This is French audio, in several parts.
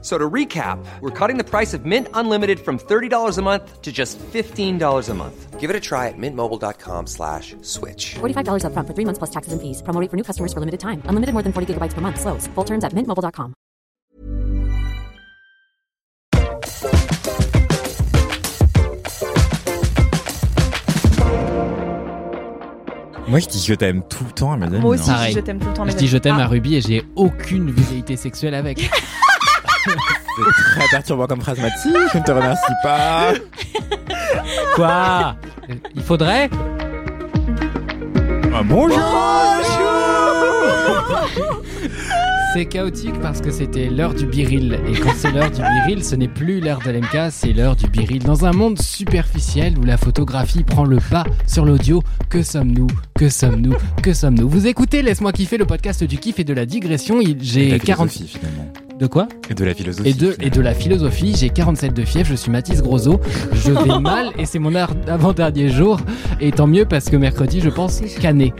So to recap, we're cutting the price of Mint Unlimited from $30 a month to just $15 a month. Give it a try at mintmobile.com slash switch. $45 upfront for three months plus taxes and fees. Promo rate for new customers for limited time. Unlimited more than 40 gigabytes per month. Slows. Full terms at mintmobile.com. Moi, je dis je t'aime tout le temps à mes amis. Moi aussi, je t'aime tout le temps. Je dis je t'aime Ah, à Ruby et j'ai aucune velléité sexuelle avec. C'est très perturbant comme phrase, Mathis. Je ne te remercie pas. Quoi? Il faudrait? Ah, bonjour. C'est chaotique parce que c'était l'heure du biril. Et quand c'est l'heure du biril, ce n'est plus l'heure de l'MK, c'est l'heure du biril. Dans un monde superficiel où la photographie prend le pas sur l'audio, que sommes-nous? Que sommes-nous? Que sommes-nous? Vous écoutez Laisse-moi kiffer le podcast du kiff et de la digression. Il- J'ai la 40. philosophie, finalement. De quoi Et de la philosophie. et de, et finalement. de la philosophie. J'ai 47 de fièvre, je suis Mathis Grosso. Je vais mal et c'est mon avant-dernier jour. Et tant mieux parce que mercredi, je pense canner.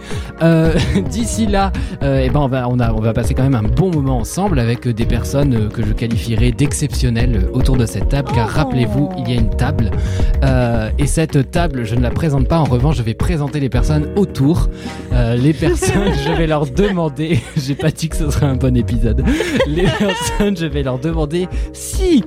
Euh, D'ici là, euh, eh ben on, va, on, a, on va passer quand même un bon moment ensemble avec euh, des personnes que je qualifierais d'exceptionnelles autour de cette table. Car rappelez-vous, il y a une table. Euh, et cette table, je ne la présente pas. En revanche, je vais présenter les personnes autour. Euh, les personnes, je vais leur demander. J'ai pas dit que ce serait un bon épisode. Les personnes, je vais leur demander si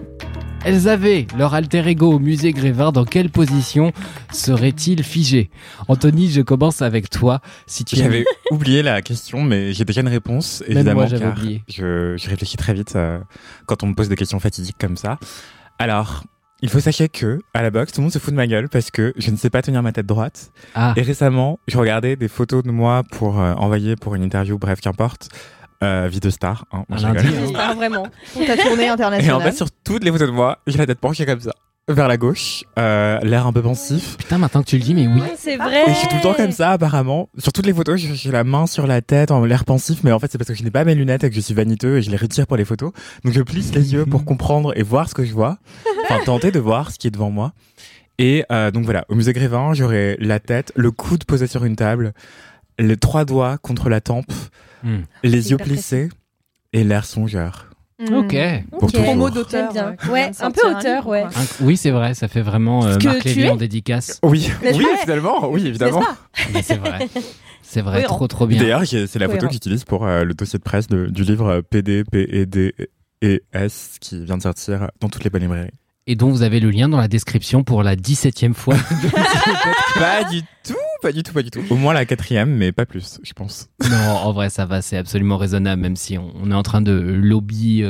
elles avaient leur alter ego au musée Grévin, dans quelle position serait-il figé Anthony, je commence avec toi. Si tu J'avais oublié la question, mais j'ai déjà une réponse, Même évidemment. moi, j'avais car oublié. Je, je réfléchis très vite euh, quand on me pose des questions fatidiques comme ça. Alors, il faut sachez que, à la boxe, tout le monde se fout de ma gueule parce que je ne sais pas tenir ma tête droite. Ah, Et récemment, je regardais des photos de moi pour euh, envoyer pour une interview, bref, qu'importe. Euh, vie de star, hein, un je lundi. rigole. Ah, vraiment. Pour ta tournée Et en internationale. fait, sur toutes les photos de moi, j'ai la tête penchée comme ça, vers la gauche, euh, l'air un peu pensif. Putain, maintenant que tu le dis, mais oui. c'est vrai. Et je suis tout le temps comme ça, apparemment. Sur toutes les photos, j'ai j'ai la main sur la tête, en l'air pensif, mais en fait, c'est parce que je n'ai pas mes lunettes et que je suis vaniteux et je les retire pour les photos. Donc, je plisse les yeux pour comprendre et voir ce que je vois. Enfin, tenter de voir ce qui est devant moi. Et euh, donc voilà, au musée Grévin, j'aurai la tête, le coude posé sur une table, les trois doigts contre la tempe, Hmm. les yeux plissés et l'air songeur. Mm. Ok. Pour Ok. toujours. Promo d'auteur. Bien. Ouais, un peu auteur, ouais. Oui, c'est vrai, ça fait vraiment euh, Marc Lévy en dédicace. Oui, oui, finalement, oui, évidemment. Mais c'est vrai. C'est vrai, trop trop bien. D'ailleurs, c'est la photo Cohérent. que j'utilise pour euh, le dossier de presse de- du livre euh, PD, PED et S qui vient de sortir dans toutes les bonnes librairies. Et dont vous avez le lien dans la description pour la 17ème fois. pas du tout, pas du tout, pas du tout. Au moins la quatrième, mais pas plus, je pense. Non, en vrai, ça va, c'est absolument raisonnable, même si on, on est en train de lobbyiser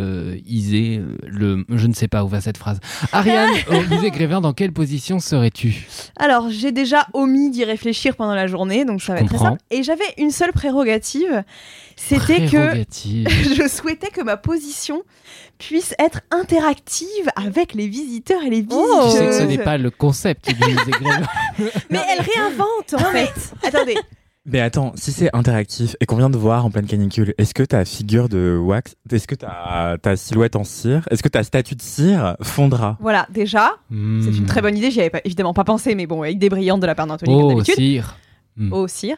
euh, le. Je ne sais pas où va cette phrase. Ariane, au musée Grévin, dans quelle position serais-tu? Alors, j'ai déjà omis d'y réfléchir pendant la journée, donc ça va être très simple. Et j'avais une seule prérogative, c'était que je souhaitais que ma position puisse être interactive avec les visiteurs et les Oh. Tu visiteuses. sais que ce n'est pas le concept du musée Grévin. Mais elle réinvente en fait. Attendez, Mais attends, si c'est interactif et qu'on vient de voir en pleine canicule, est-ce que ta figure de wax, est-ce que ta, ta silhouette en cire, est-ce que ta statue de cire fondra voilà, déjà, c'est une très bonne idée, j'y avais pas, évidemment pas pensé, mais bon, avec des brillantes de la part d'Anthony comme Oh, d'habitude. cire. Hmm. Oh, cire.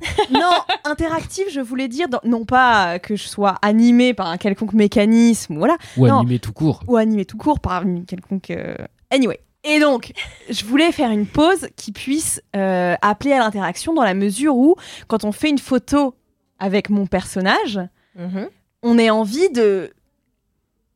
non, interactive, je voulais dire, dans- non pas que je sois animée par un quelconque mécanisme, voilà, Ou non. animé tout court. ou animée tout court par une quelconque. euh, Anyway. Et donc, je voulais faire une pause qui puisse euh, appeler à l'interaction dans la mesure où, quand on fait une photo avec mon personnage, Mhm. on a envie de.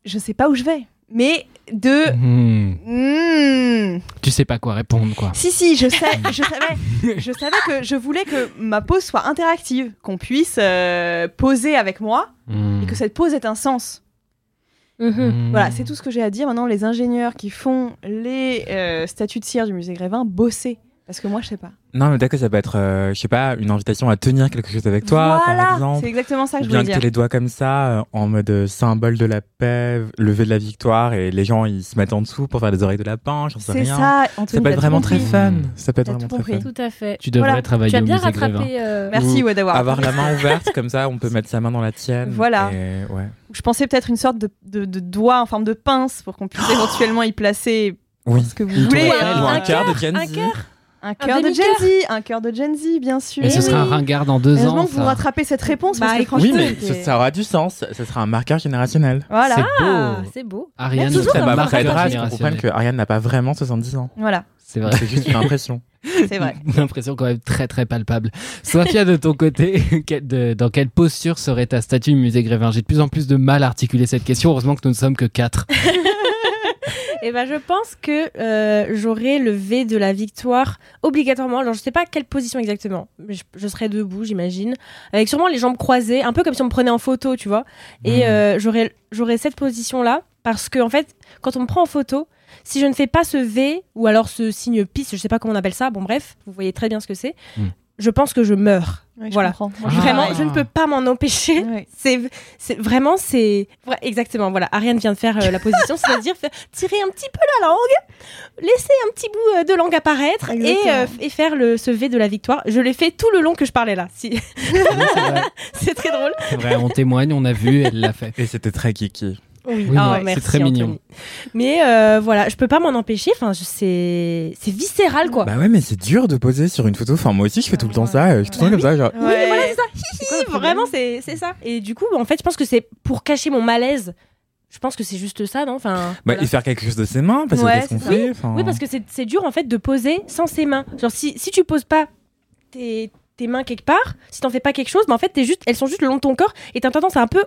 Je sais pas où je vais, mais de. Hmm. Hmm. Tu sais pas quoi répondre, quoi. Si, si, je sais, je savais, je savais que je voulais que ma pause soit interactive, qu'on puisse euh, poser avec moi et que cette pause ait un sens. Hmm. Voilà, c'est tout ce que j'ai à dire. Maintenant, les ingénieurs qui font les euh, statues de cire du musée Grévin, bossez. Parce que moi, je sais pas. Non, mais que ça peut être, euh, je sais pas, une invitation à tenir quelque chose avec toi, voilà, par exemple. c'est exactement ça que je bien voulais que dire. t'aies les doigts comme ça, euh, en mode euh, symbole de la paix, lever de la victoire, et les gens ils se mettent en dessous pour faire des oreilles de lapin, j'en sais C'est rien. ça, Ça Anthony. peut t'as être vraiment très fun. Mmh. Ça peut être vraiment tout très fun. Tout à fait. Tu devrais Voilà. travailler Tu as bien rattrapé. euh, Merci, Ou ouais, d'avoir. Avoir la main ouverte comme ça, on peut mettre sa main dans la tienne. Voilà. Et ouais. Je pensais peut-être une sorte de, de, de doigt en forme de pince pour qu'on puisse éventuellement y placer Oui. ce que vous voulez. un cœur, de un cœur. Un cœur de Gen. Z, un cœur de Gen Z, bien sûr. Et ce sera un ringard dans deux ans. que vous rattrapez cette réponse Bah, parce que écoute, Oui, mais ça, ça aura du sens. Ça sera un marqueur générationnel. Voilà. C'est beau. c'est beau. Ariane, Ça un va un après marqueur être rare qu'on comprenne générationnel. que Ariane n'a pas vraiment 70 ans. Voilà, C'est vrai. C'est juste une impression. c'est vrai. Une impression quand même très très palpable. Sophia, de ton côté, de- dans quelle posture serait ta statue du musée Grévin? J'ai de plus en plus de mal à articuler cette question. Heureusement que nous ne sommes que quatre. Et ben, je pense que euh, j'aurai le V de la victoire obligatoirement. Alors, je sais pas quelle position exactement. mais Je, je serai debout, j'imagine, avec sûrement les jambes croisées, un peu comme si on me prenait en photo, tu vois. Et Mhm. euh, j'aurai j'aurai cette position-là parce que en fait, quand on me prend en photo, si je ne fais pas ce V ou alors ce signe piste, je sais pas comment on appelle ça. Bon, bref, vous voyez très bien ce que c'est. Mhm. Je pense que je meurs. Je Voilà. Moi, Ah. Vraiment, Ouais. je ne peux pas m'en empêcher. Ouais. C'est, c'est vraiment, c'est ouais, exactement. Voilà, Ariane vient de faire euh, la position, c'est-à-dire tirer un petit peu la langue, laisser un petit bout euh, de langue apparaître et, euh, et faire le ce V de la victoire. Je l'ai fait tout le long que je parlais là. Si... Oui, c'est très drôle. C'est vrai, on témoigne, on a vu, elle l'a fait. Et c'était très kiki. Oui, Oui, Ah ouais, c'est merci, très mignon. Mais euh, voilà, je peux pas m'en empêcher. Enfin, c'est c'est viscéral quoi. Bah ouais, mais c'est dur de poser sur une photo. Enfin, moi aussi, je fais tout le temps ça. euh, Je suis tout le temps comme ça. Genre, Oui, Ouais. voilà, c'est ça. Vraiment, c'est c'est ça. Et du coup, en fait, je pense que c'est pour cacher mon malaise. Je pense que c'est juste ça, non? Enfin, bah, voilà. et faire quelque chose de ses mains, parce que Ouais, qu'est-ce qu'on fait? Oui, parce que c'est c'est dur en fait de poser sans ses mains. Genre si, si tu poses pas tes, tes mains quelque part, si t'en fais pas quelque chose, mais en fait t'es juste, elles sont juste le long de ton corps et t'as tendance à un peu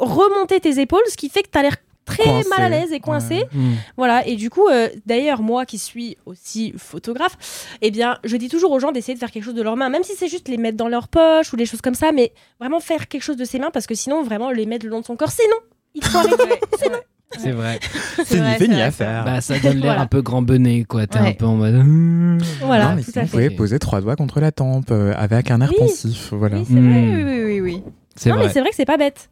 remonter tes épaules, ce qui fait que t'as l'air très Coincé. mal à l'aise et coincé. Ouais. Hmm. Voilà, et du coup, euh, d'ailleurs, moi qui suis aussi photographe, eh bien, je dis toujours aux gens d'essayer de faire quelque chose de leurs mains, même si c'est juste les mettre dans leur poche ou des choses comme ça, mais vraiment faire quelque chose de ses mains parce que sinon, vraiment, les mettre le long de son corps, c'est non. Il faut arrêter. C'est non. C'est vrai. C'est ni fait ni à faire. Bah, ça donne l'air Voilà. un peu grand bonnet, quoi. T'es un peu en mode. hmm. Voilà, non, mais tout sinon, à vous pouvez poser trois doigts contre la tempe euh, avec un air Oui. pensif. Voilà. Oui, c'est vrai. Hmm. Oui, oui, oui, oui. C'est Non, vrai. mais c'est vrai que c'est pas bête.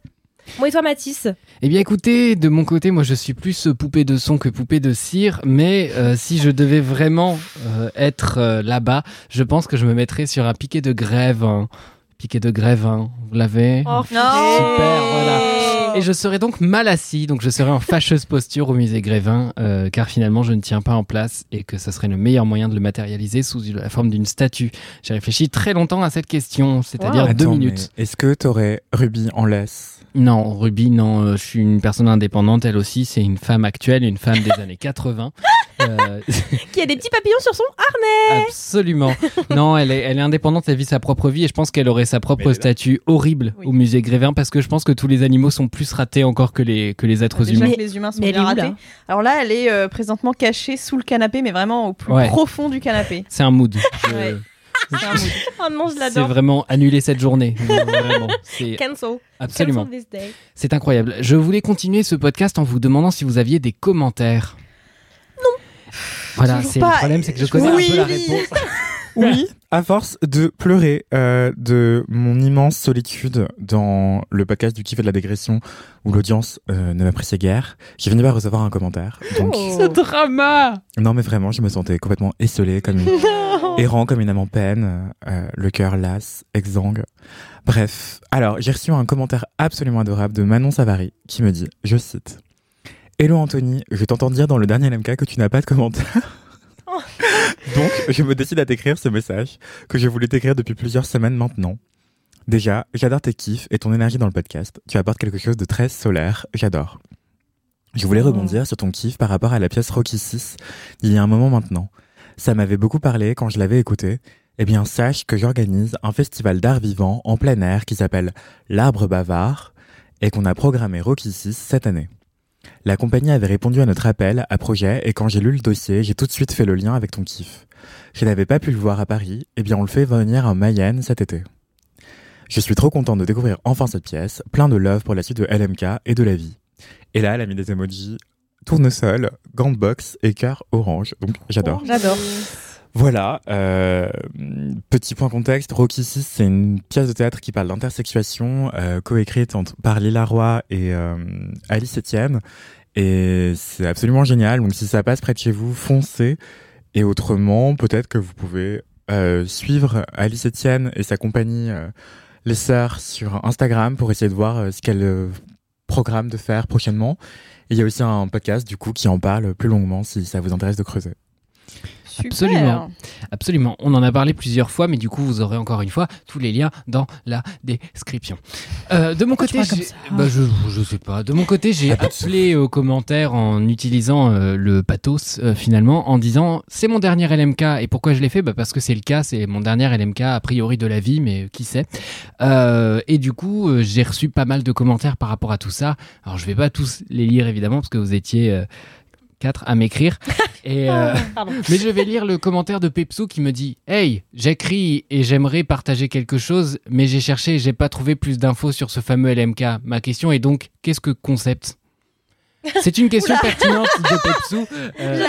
Moi et toi, Mathis Eh bien écoutez, de mon côté, moi je suis plus poupée de son que poupée de cire, mais euh, si je devais vraiment euh, être euh, là-bas, je pense que je me mettrais sur un piquet de grève. hein. Piquet de grève, hein. vous l'avez Oh, Super, voilà. Et je serais donc mal assis, donc je serais en fâcheuse posture au musée Grévin, euh, car finalement je ne tiens pas en place et que ce serait le meilleur moyen de le matérialiser sous la forme d'une statue. J'ai réfléchi très longtemps à cette question, c'est-à-dire Wow. deux Attends, minutes. Est-ce que t'aurais Ruby en laisse? Non, Ruby, non, euh, je suis une personne indépendante, elle aussi, c'est une femme actuelle, une femme des années 80. Euh, Qui a des petits papillons sur son harnais. absolument. Non, elle est, elle est indépendante, elle vit sa propre vie et je pense qu'elle aurait sa propre statue horrible Oui. au musée Grévin parce que je pense que tous les animaux sont plus ratés encore que les, que les êtres Déjà humains. que les humains sont mais bien où, là ratés. Alors là, elle est euh, présentement cachée sous le canapé, mais vraiment au plus Ouais. profond du canapé. C'est un mood. Je- Ouais. C'est. Oh non, je C'est l'adore. vraiment annuler cette journée. Vraiment. C'est Cancel. absolument. Cancel this day. C'est incroyable. Je voulais continuer ce podcast en vous demandant si vous aviez des commentaires. Non. Voilà, c'est le problème, c'est que je connais Oui. un peu la réponse. Oui, à force de pleurer euh, de mon immense solitude dans le podcast du kiff et de la dégression où l'audience euh, ne m'appréciait guère, j'ai fini par recevoir un commentaire. Donc, Oh. Ce drama. non mais vraiment, je me sentais complètement esselé, comme une, errant comme une âme en peine, euh, le cœur las, exsangue. Bref, alors j'ai reçu un commentaire absolument adorable de Manon Savary qui me dit, je cite, Hello Anthony, je t'entends dire dans le dernier LMK que tu n'as pas de commentaire. Donc, je me décide à t'écrire ce message que je voulais t'écrire depuis plusieurs semaines maintenant. Déjà, j'adore tes kiffs et ton énergie dans le podcast. Tu apportes quelque chose de très solaire. J'adore. Je voulais Oh. rebondir sur ton kiff par rapport à la pièce Rocky 6 il y a un moment maintenant. Ça m'avait beaucoup parlé quand je l'avais écouté. Eh bien, sache que j'organise un festival d'art vivant en plein air qui s'appelle L'Arbre Bavard et qu'on a programmé Rocky 6 cette année. La compagnie avait répondu à notre appel à projet et quand j'ai lu le dossier, j'ai tout de suite fait le lien avec ton kiff. Je n'avais pas pu le voir à Paris, eh bien on le fait venir à Mayenne cet été. Je suis trop content de découvrir enfin cette pièce, plein de love pour la suite de LMK et de la vie. Et là, elle a mis des emojis tournesol, grande box et cœur orange, donc j'adore. J'adore. Voilà, euh, petit point contexte, Rocky 6, c'est une pièce de théâtre qui parle d'intersexuation, euh, coécrite entre- par Lila Roy et euh, Alice Etienne. Et c'est absolument génial, donc si ça passe près de chez vous, foncez. Et autrement, peut-être que vous pouvez euh, suivre Alice Etienne et sa compagnie euh, Les Sœurs sur Instagram pour essayer de voir euh, ce qu'elle euh, programme de faire prochainement. Il y a aussi un podcast, du coup, qui en parle plus longuement si ça vous intéresse de creuser. Super. Absolument. Absolument. On en a parlé plusieurs fois, mais du coup, vous aurez encore une fois tous les liens dans la description. Euh, de mon Pourquoi côté, ça bah, je, je sais pas. De mon côté, j'ai appelé aux commentaires en utilisant euh, le pathos euh, finalement, en disant c'est mon dernier LMK. Et pourquoi je l'ai fait? Bah, Parce que c'est le cas, c'est mon dernier LMK a priori de la vie, mais qui sait? Euh, et du coup, euh, j'ai reçu pas mal de commentaires par rapport à tout ça. Alors, je vais pas tous les lire évidemment, parce que vous étiez euh, quatre à m'écrire. Et euh, Pardon. mais je vais lire le commentaire de Pepso qui me dit Hey, j'écris et j'aimerais partager quelque chose, mais j'ai cherché et j'ai pas trouvé plus d'infos sur ce fameux LMK. Ma question est donc qu'est-ce que concept? C'est une question pertinente de Pepso. Euh,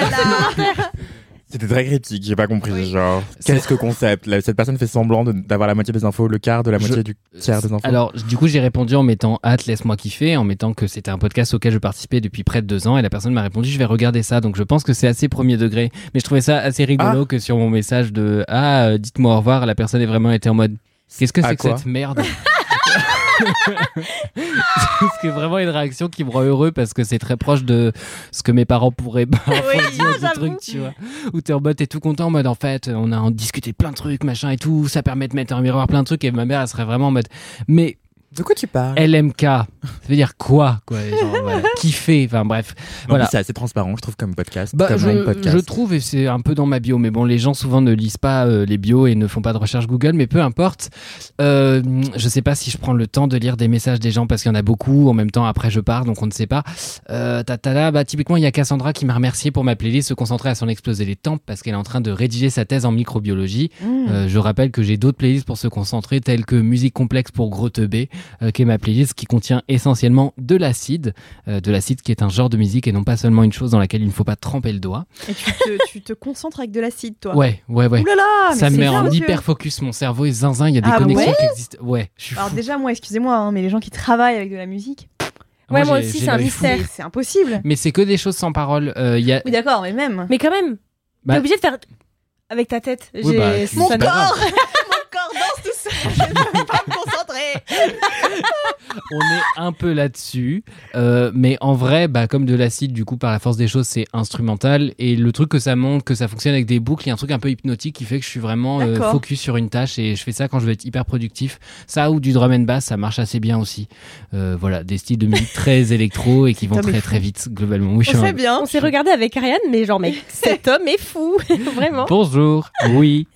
C'était très critique, j'ai pas compris. Oui. Genre, qu'est-ce que concept Cette personne fait semblant de- d'avoir la moitié des infos, le quart de la moitié Je- du tiers des infos. Alors, du coup, j'ai répondu en mettant hâte, laisse-moi kiffer, en mettant que c'était un podcast auquel je participais depuis près de deux ans, et la personne m'a répondu, je vais regarder ça. Donc, je pense que c'est assez premier degré, mais je trouvais ça assez rigolo que sur mon message de ah, euh, dites-moi au revoir, la personne est vraiment été en mode qu'est-ce que c'est que cette merde? C'est vraiment une réaction qui me rend heureux parce que c'est très proche de ce que mes parents pourraient Oui, dire des j'avoue. trucs, tu vois. Où t'es en mode, t'es tout content en mode, en fait, on a en discuté plein de trucs, machin et tout, ça permet de mettre en miroir plein de trucs, et ma mère, elle serait vraiment en mode, mais de quoi tu parles LMK, ça veut dire quoi, quoi, genre, voilà, kiffer, enfin bref. Non, voilà. C'est assez transparent, je trouve, comme podcast. Bah, comme je, un podcast. je trouve, et c'est un peu dans ma bio, mais bon, les gens souvent ne lisent pas euh, les bios et ne font pas de recherche Google, mais peu importe. Euh, je sais pas si je prends le temps de lire des messages des gens parce qu'il y en a beaucoup. En même temps, après, je pars, donc on ne sait pas. Euh, tatala, bah, typiquement, il y a Cassandra qui m'a remercié pour ma playlist se concentrer à s'en exploser les tempes parce qu'elle est en train de rédiger sa thèse en microbiologie. Mmh. Euh, je rappelle que j'ai d'autres playlists pour se concentrer, telles que Musique complexe pour gros teubé, euh, qui est ma playlist qui contient essentiellement de l'acide, euh, de l'acide qui est un genre de musique et non pas seulement une chose dans laquelle il ne faut pas tremper le doigt. Et tu te, tu te concentres avec de l'acide, toi. Ouais, ouais, ouais. Ouh là là, Ça me met en hyper focus, mon cerveau est zinzin, il y a des Ah connexions ouais qui existent. Ouais, je suis Alors fou. déjà, moi, excusez-moi, hein, mais les gens qui travaillent avec de la musique, Ouais, moi aussi, c'est un mystère. c'est impossible. Mais c'est que des choses sans parole. Euh, il y a... Oui, d'accord, mais même. Mais quand même, Bah- t'es obligé de faire avec ta tête. Oui, bah, Mon corps Mon corps danse tout Je peux pas me concentrer on est un peu là-dessus. Euh, mais en vrai, bah, comme de l'acide, du coup, par la force des choses, c'est instrumental. Et le truc que ça montre, que ça fonctionne avec des boucles, il y a un truc un peu hypnotique qui fait que je suis vraiment euh, focus sur une tâche et je fais ça quand je veux être hyper productif. Ça ou du drum and bass, ça marche assez bien aussi. Euh, voilà, des styles de musique très électro et qui vont très très vite, globalement. Oui, On un- sait bien. On s'est regardé avec Ariane, mais genre, mec, cet homme est fou, vraiment. Bonjour, oui.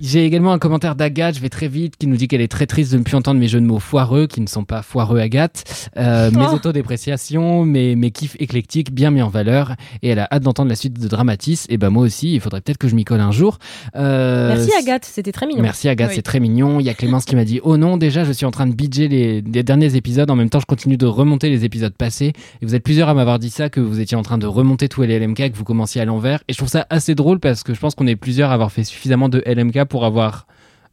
J'ai également un commentaire d'Agathe, je vais très vite, qui nous dit qu'elle est très triste de ne plus entendre mes jeux de mots foireux, qui ne sont pas foireux Agathe, euh, mes Oh. autodépréciations, mes, mes kiffs éclectiques bien mis en valeur, et elle a hâte d'entendre la suite de Dramatis, et ben moi aussi, il faudrait peut-être que je m'y colle un jour. Euh, Merci Agathe, c'était très mignon. Merci Agathe, Oui. c'est très mignon. Il y a Clémence qui m'a dit Oh non, déjà je suis en train de bidger les, les derniers épisodes. En même temps, je continue de remonter les épisodes passés. Et vous êtes plusieurs à m'avoir dit ça, que vous étiez en train de remonter tous les LMK, que vous commenciez à l'envers. Et je trouve ça assez drôle parce que je pense qu'on est plusieurs à avoir fait suffisamment de LMK pour avoir.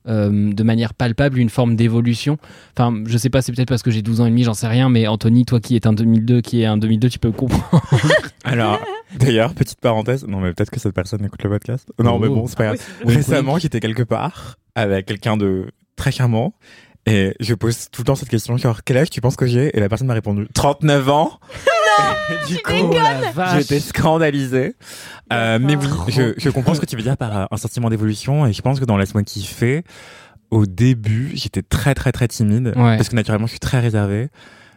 euh, de manière palpable une forme d'évolution. Enfin, je sais pas, c'est peut-être parce que j'ai 12 ans et demi, j'en sais rien, mais Anthony, toi qui es un 2002, qui est un 2002, tu peux comprendre. Alors, d'ailleurs, petite parenthèse. Non, mais peut-être que cette personne écoute le podcast. Non, mais Oh. bon, c'est pas grave. Oui, Récemment, j'étais quelque part avec quelqu'un de très charmant. Et je pose tout le temps cette question, genre, quel âge tu penses que j'ai? Et la personne m'a répondu, 39 ans Et Du coup, j'étais scandalisé. Euh, mais oui, je, je comprends ce que tu veux dire par euh, un sentiment d'évolution. Et je pense que dans Laisse-moi kiffer, au début, j'étais très, très, très timide. Ouais. Parce que naturellement, je suis très réservé.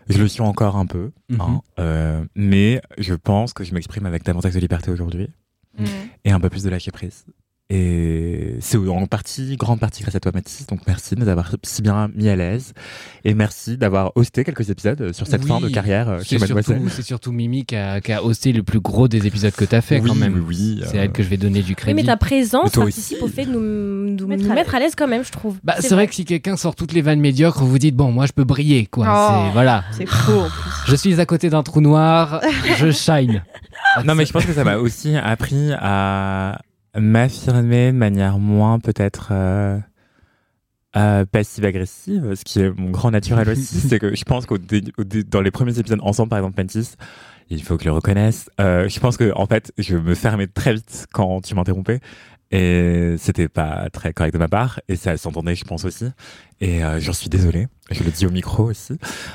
Je le suis encore un peu. Mhm. hein. Euh, mais je pense que je m'exprime avec davantage de liberté aujourd'hui Mmh. et un peu plus de lâcher prise. Et c'est en partie, grande partie grâce à toi, Mathis. Donc merci de nous avoir si bien mis à l'aise. Et merci d'avoir hosté quelques épisodes sur cette Oui, fin de carrière euh, chez C'est Mademoiselle. surtout, c'est surtout Mimi qui a, qui a hosté le plus gros des épisodes que t'as fait oui, quand même. oui, oui, C'est euh, elle que je vais donner du Oui, crédit. mais ta présence Mais participe aussi. au fait de nous, nous Mettre nous à mettre à l'aise quand même, je trouve. Bah, c'est vrai. que si quelqu'un sort toutes les vannes médiocres, vous dites bon, moi je peux briller quoi. Oh. C'est voilà. C'est faux. Je suis à côté d'un trou noir, je shine. Non, mais je pense que ça m'a aussi appris à m'affirmer de manière moins peut-être euh, euh, passive-agressive, ce qui est mon grand naturel aussi, c'est que je pense qu'au dans les premiers épisodes ensemble, par exemple Mantis, il faut que je le reconnaisse, euh, je pense que en fait, je me fermais très vite quand tu m'interrompais. Et c'était pas très correct de ma part, et ça s'entendait, je pense aussi. Et euh, j'en suis désolé, je le dis au micro aussi.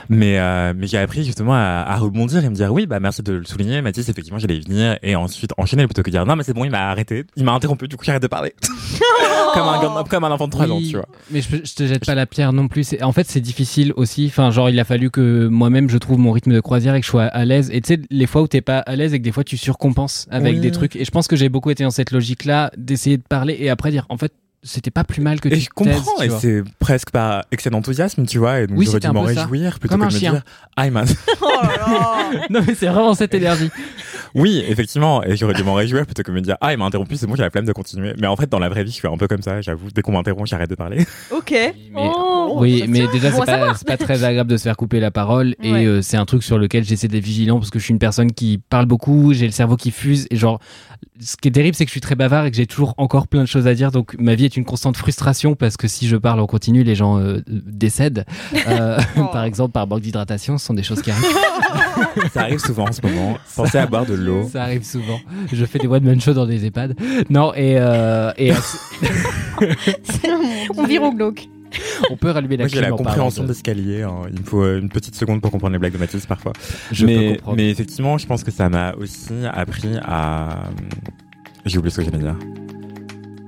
Mais, euh, mais j'ai appris justement à, à rebondir et me dire oui, bah merci de le souligner, Mathis, effectivement, j'allais y venir. Et ensuite enchaîner plutôt que dire non, mais c'est bon, il m'a arrêté, il m'a interrompu, du coup j'arrête de parler. comme, un, comme un enfant de 3 ans, tu vois. Mais je, je te jette pas la pierre non plus. En fait, c'est difficile aussi. Enfin, genre, il a fallu que moi-même je trouve mon rythme de croisière et que je sois à l'aise. Et tu sais, les fois où t'es pas à l'aise et que des fois tu surcompenses avec Oui. des trucs. Et je pense que j'ai beaucoup été dans cette logique-là d'essayer de parler et après dire, en fait, c'était pas plus mal que Et tu je comprends, et c'est presque par excès d'enthousiasme, tu vois, et donc Oui, j'aurais dû m'en réjouir plutôt Comme que de me chien. dire ah, Oh là là. Non, mais c'est vraiment cette énergie. Oui, effectivement, et j'aurais dû m'en réjouir plutôt que de me dire ah, il m'a interrompu, c'est bon, j'ai la flemme de continuer. Mais en fait, dans la vraie vie, je suis un peu comme ça, j'avoue, dès qu'on m'interrompt, j'arrête de parler. Ok. Mais- Oh, oui, mais tient. déjà, Bon c'est pas, pas très agréable de se faire couper la parole. Et euh, c'est un truc sur lequel j'essaie d'être vigilant parce que je suis une personne qui parle beaucoup, j'ai le cerveau qui fuse. Et genre, ce qui est terrible, c'est que je suis très bavard et que j'ai toujours encore plein de choses à dire. Donc, ma vie est une constante frustration parce que si je parle en continu, les gens euh, décèdent. Euh, Oh. Par exemple, par manque d'hydratation, ce sont des choses qui arrivent. Ça arrive souvent en ce moment. Pensez à boire de l'eau. Ça arrive souvent. Je fais des one-man shows dans des EHPAD. Non, et, euh, et On vire au glauque. on peut rallumer la Moi, j'ai la compréhension de- d'escalier. hein. Il me faut euh, une petite seconde pour comprendre les blagues de Mathis parfois. Je mais, peux comprendre. mais effectivement, je pense que ça m'a aussi appris à. J'ai oublié ce que j'allais dire.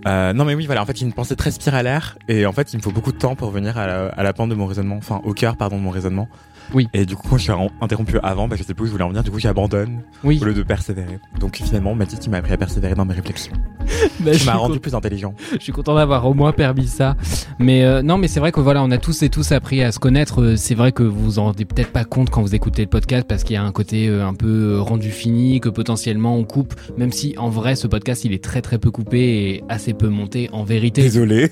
Euh, non mais oui voilà en fait j'ai une pensée très spiralaire et en fait il me faut beaucoup de temps pour venir à la, à la pente de mon raisonnement enfin au cœur pardon de mon raisonnement Oui. et du coup quand je suis interrompu avant bah, je sais plus où je voulais en venir du coup j'abandonne Oui. au lieu de persévérer donc finalement Mathis tu m'as appris à persévérer dans mes réflexions Bah, tu m'as rendu plus intelligent Je suis content d'avoir au moins permis ça. Mais euh, non, mais c'est vrai que voilà, on a tous et tous appris à se connaître. Euh, C'est vrai que vous vous en rendez peut-être pas compte quand vous écoutez le podcast parce qu'il y a un côté euh, un peu rendu fini, que potentiellement on coupe. Même si en vrai, ce podcast il est très très peu coupé et assez peu monté en vérité. désolé